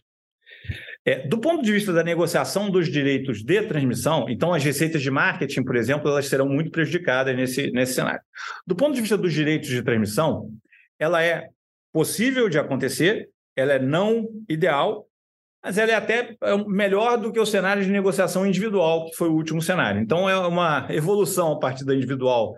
É, do ponto de vista da negociação dos direitos de transmissão, então as receitas de marketing, por exemplo, elas serão muito prejudicadas nesse, nesse cenário. Do ponto de vista dos direitos de transmissão, ela é possível de acontecer, ela é não ideal, mas ela é até é melhor do que o cenário de negociação individual, que foi o último cenário. Então, é uma evolução a partir da individual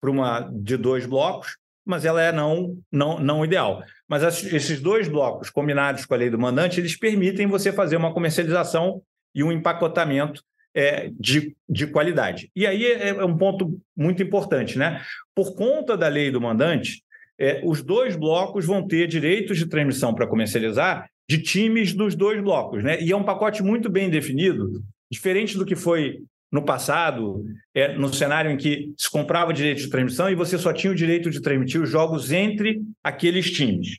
para uma de dois blocos, mas ela é não, não, não ideal. Mas esses dois blocos, combinados com a lei do mandante, eles permitem você fazer uma comercialização e um empacotamento é, de, de qualidade. E aí é, é, um ponto muito importante, né? Por conta da lei do mandante, é, os dois blocos vão ter direitos de transmissão para comercializar de times dos dois blocos, né? E é um pacote muito bem definido, diferente do que foi no passado, é, no cenário em que se comprava direito de transmissão e você só tinha o direito de transmitir os jogos entre aqueles times.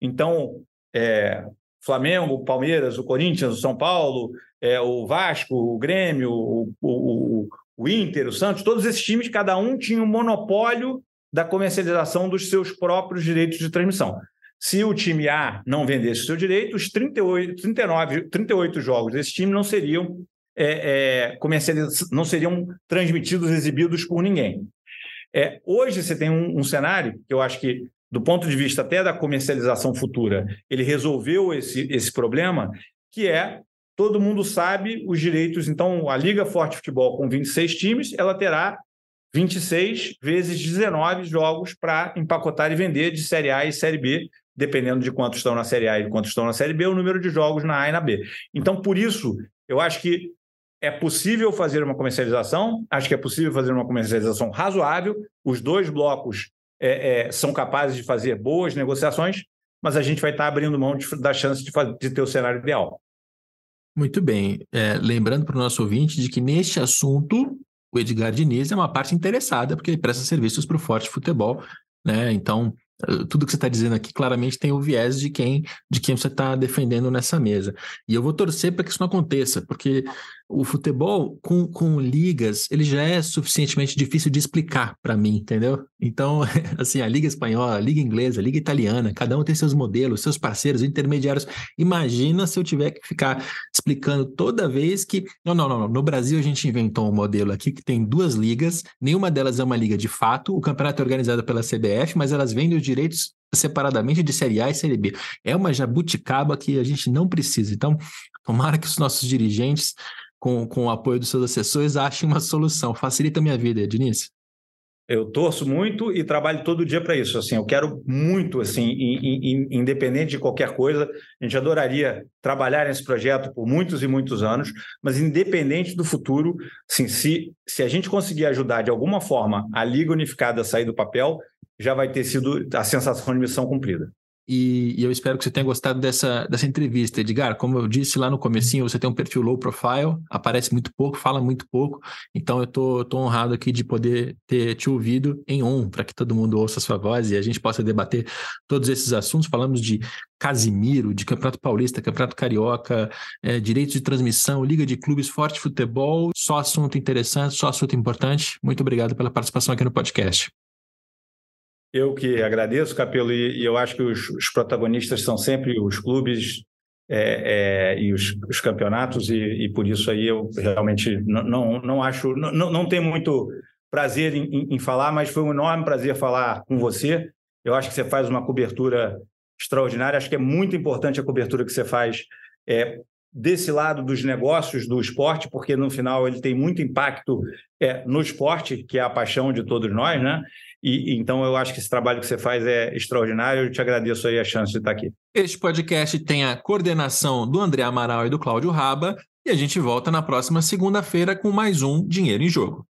Então, é, Flamengo, Palmeiras, o Corinthians, o São Paulo, é, o Vasco, o Grêmio, o, o, o Inter, o Santos, todos esses times, cada um tinha um monopólio da comercialização dos seus próprios direitos de transmissão. Se o time A não vendesse o seu direito, os 38, 39, 38 jogos desse time não seriam é, é, comercializados, não seriam transmitidos, exibidos por ninguém. É, hoje você tem um, um, cenário que eu acho que, do ponto de vista até da comercialização futura, ele resolveu esse, esse problema, que é todo mundo sabe os direitos. Então, a Liga Forte Futebol, com 26 times, ela terá 26 vezes 19 jogos para empacotar e vender de Série A e Série B, dependendo de quantos estão na Série A e quantos estão na Série B, o número de jogos na A e na B. Então, por isso, eu acho que é possível fazer uma comercialização, acho que é possível fazer uma comercialização razoável, os dois blocos é, é, são capazes de fazer boas negociações, mas a gente vai estar abrindo mão de, da chance de, de ter o cenário ideal. Muito bem. É, lembrando para o nosso ouvinte de que neste assunto o Edgar Diniz é uma parte interessada, porque ele presta serviços para o Forte Futebol, né? Então, eh, tudo que você está dizendo aqui claramente tem o viés de quem de quem você está defendendo nessa mesa. E eu vou torcer para que isso não aconteça, porque o futebol com, com ligas, ele já é suficientemente difícil de explicar para mim, entendeu? Então, assim, a liga espanhola, a liga inglesa, a liga italiana, cada um tem seus modelos, seus parceiros, intermediários. Imagina se eu tiver que ficar explicando toda vez que, não, não, não, não. no Brasil a gente inventou um modelo aqui que tem duas ligas, nenhuma delas é uma liga de fato, o campeonato é organizado pela CBF, mas elas vendem os direitos separadamente de Série A e Série B. É uma jabuticaba que a gente não precisa. Então, tomara que os nossos dirigentes com, com o apoio dos seus assessores, achem uma solução. Facilita a minha vida, Diniz. Eu torço muito e trabalho todo dia para isso. Assim, eu quero muito, assim, independente de qualquer coisa, a gente adoraria trabalhar nesse projeto por muitos e muitos anos, mas independente do futuro, assim, se, se a gente conseguir ajudar de alguma forma a Liga Unificada a sair do papel, já vai ter sido a sensação de missão cumprida. E, e, eu espero que você tenha gostado dessa, dessa entrevista. Edgar, como eu disse lá no comecinho, você tem um perfil low profile, aparece muito pouco, fala muito pouco, então eu tô, tô honrado aqui de poder ter te ouvido em on, para que todo mundo ouça a sua voz e a gente possa debater todos esses assuntos. Falamos de Casimiro, de Campeonato Paulista, Campeonato Carioca, é, direitos de transmissão, Liga de Clubes, Forte Futebol, só assunto interessante, só assunto importante. Muito obrigado pela participação aqui no podcast. Eu que agradeço, Capelo, e, eu acho que os, os, protagonistas são sempre os clubes é, é, e os, os campeonatos, e, e, por isso aí eu realmente não, não, não acho, não, não tenho muito prazer em, em, em, falar, mas foi um enorme prazer falar com você. Eu acho que você faz uma cobertura extraordinária, acho que é muito importante a cobertura que você faz é, desse lado dos negócios do esporte, porque no final ele tem muito impacto é, no esporte, que é a paixão de todos nós, né? E, então eu acho que esse trabalho que você faz é extraordinário. Eu te agradeço aí a chance de estar aqui. Este podcast tem a coordenação do André Amaral e do Cláudio Raba. E a gente volta na próxima segunda-feira com mais um Dinheiro em Jogo.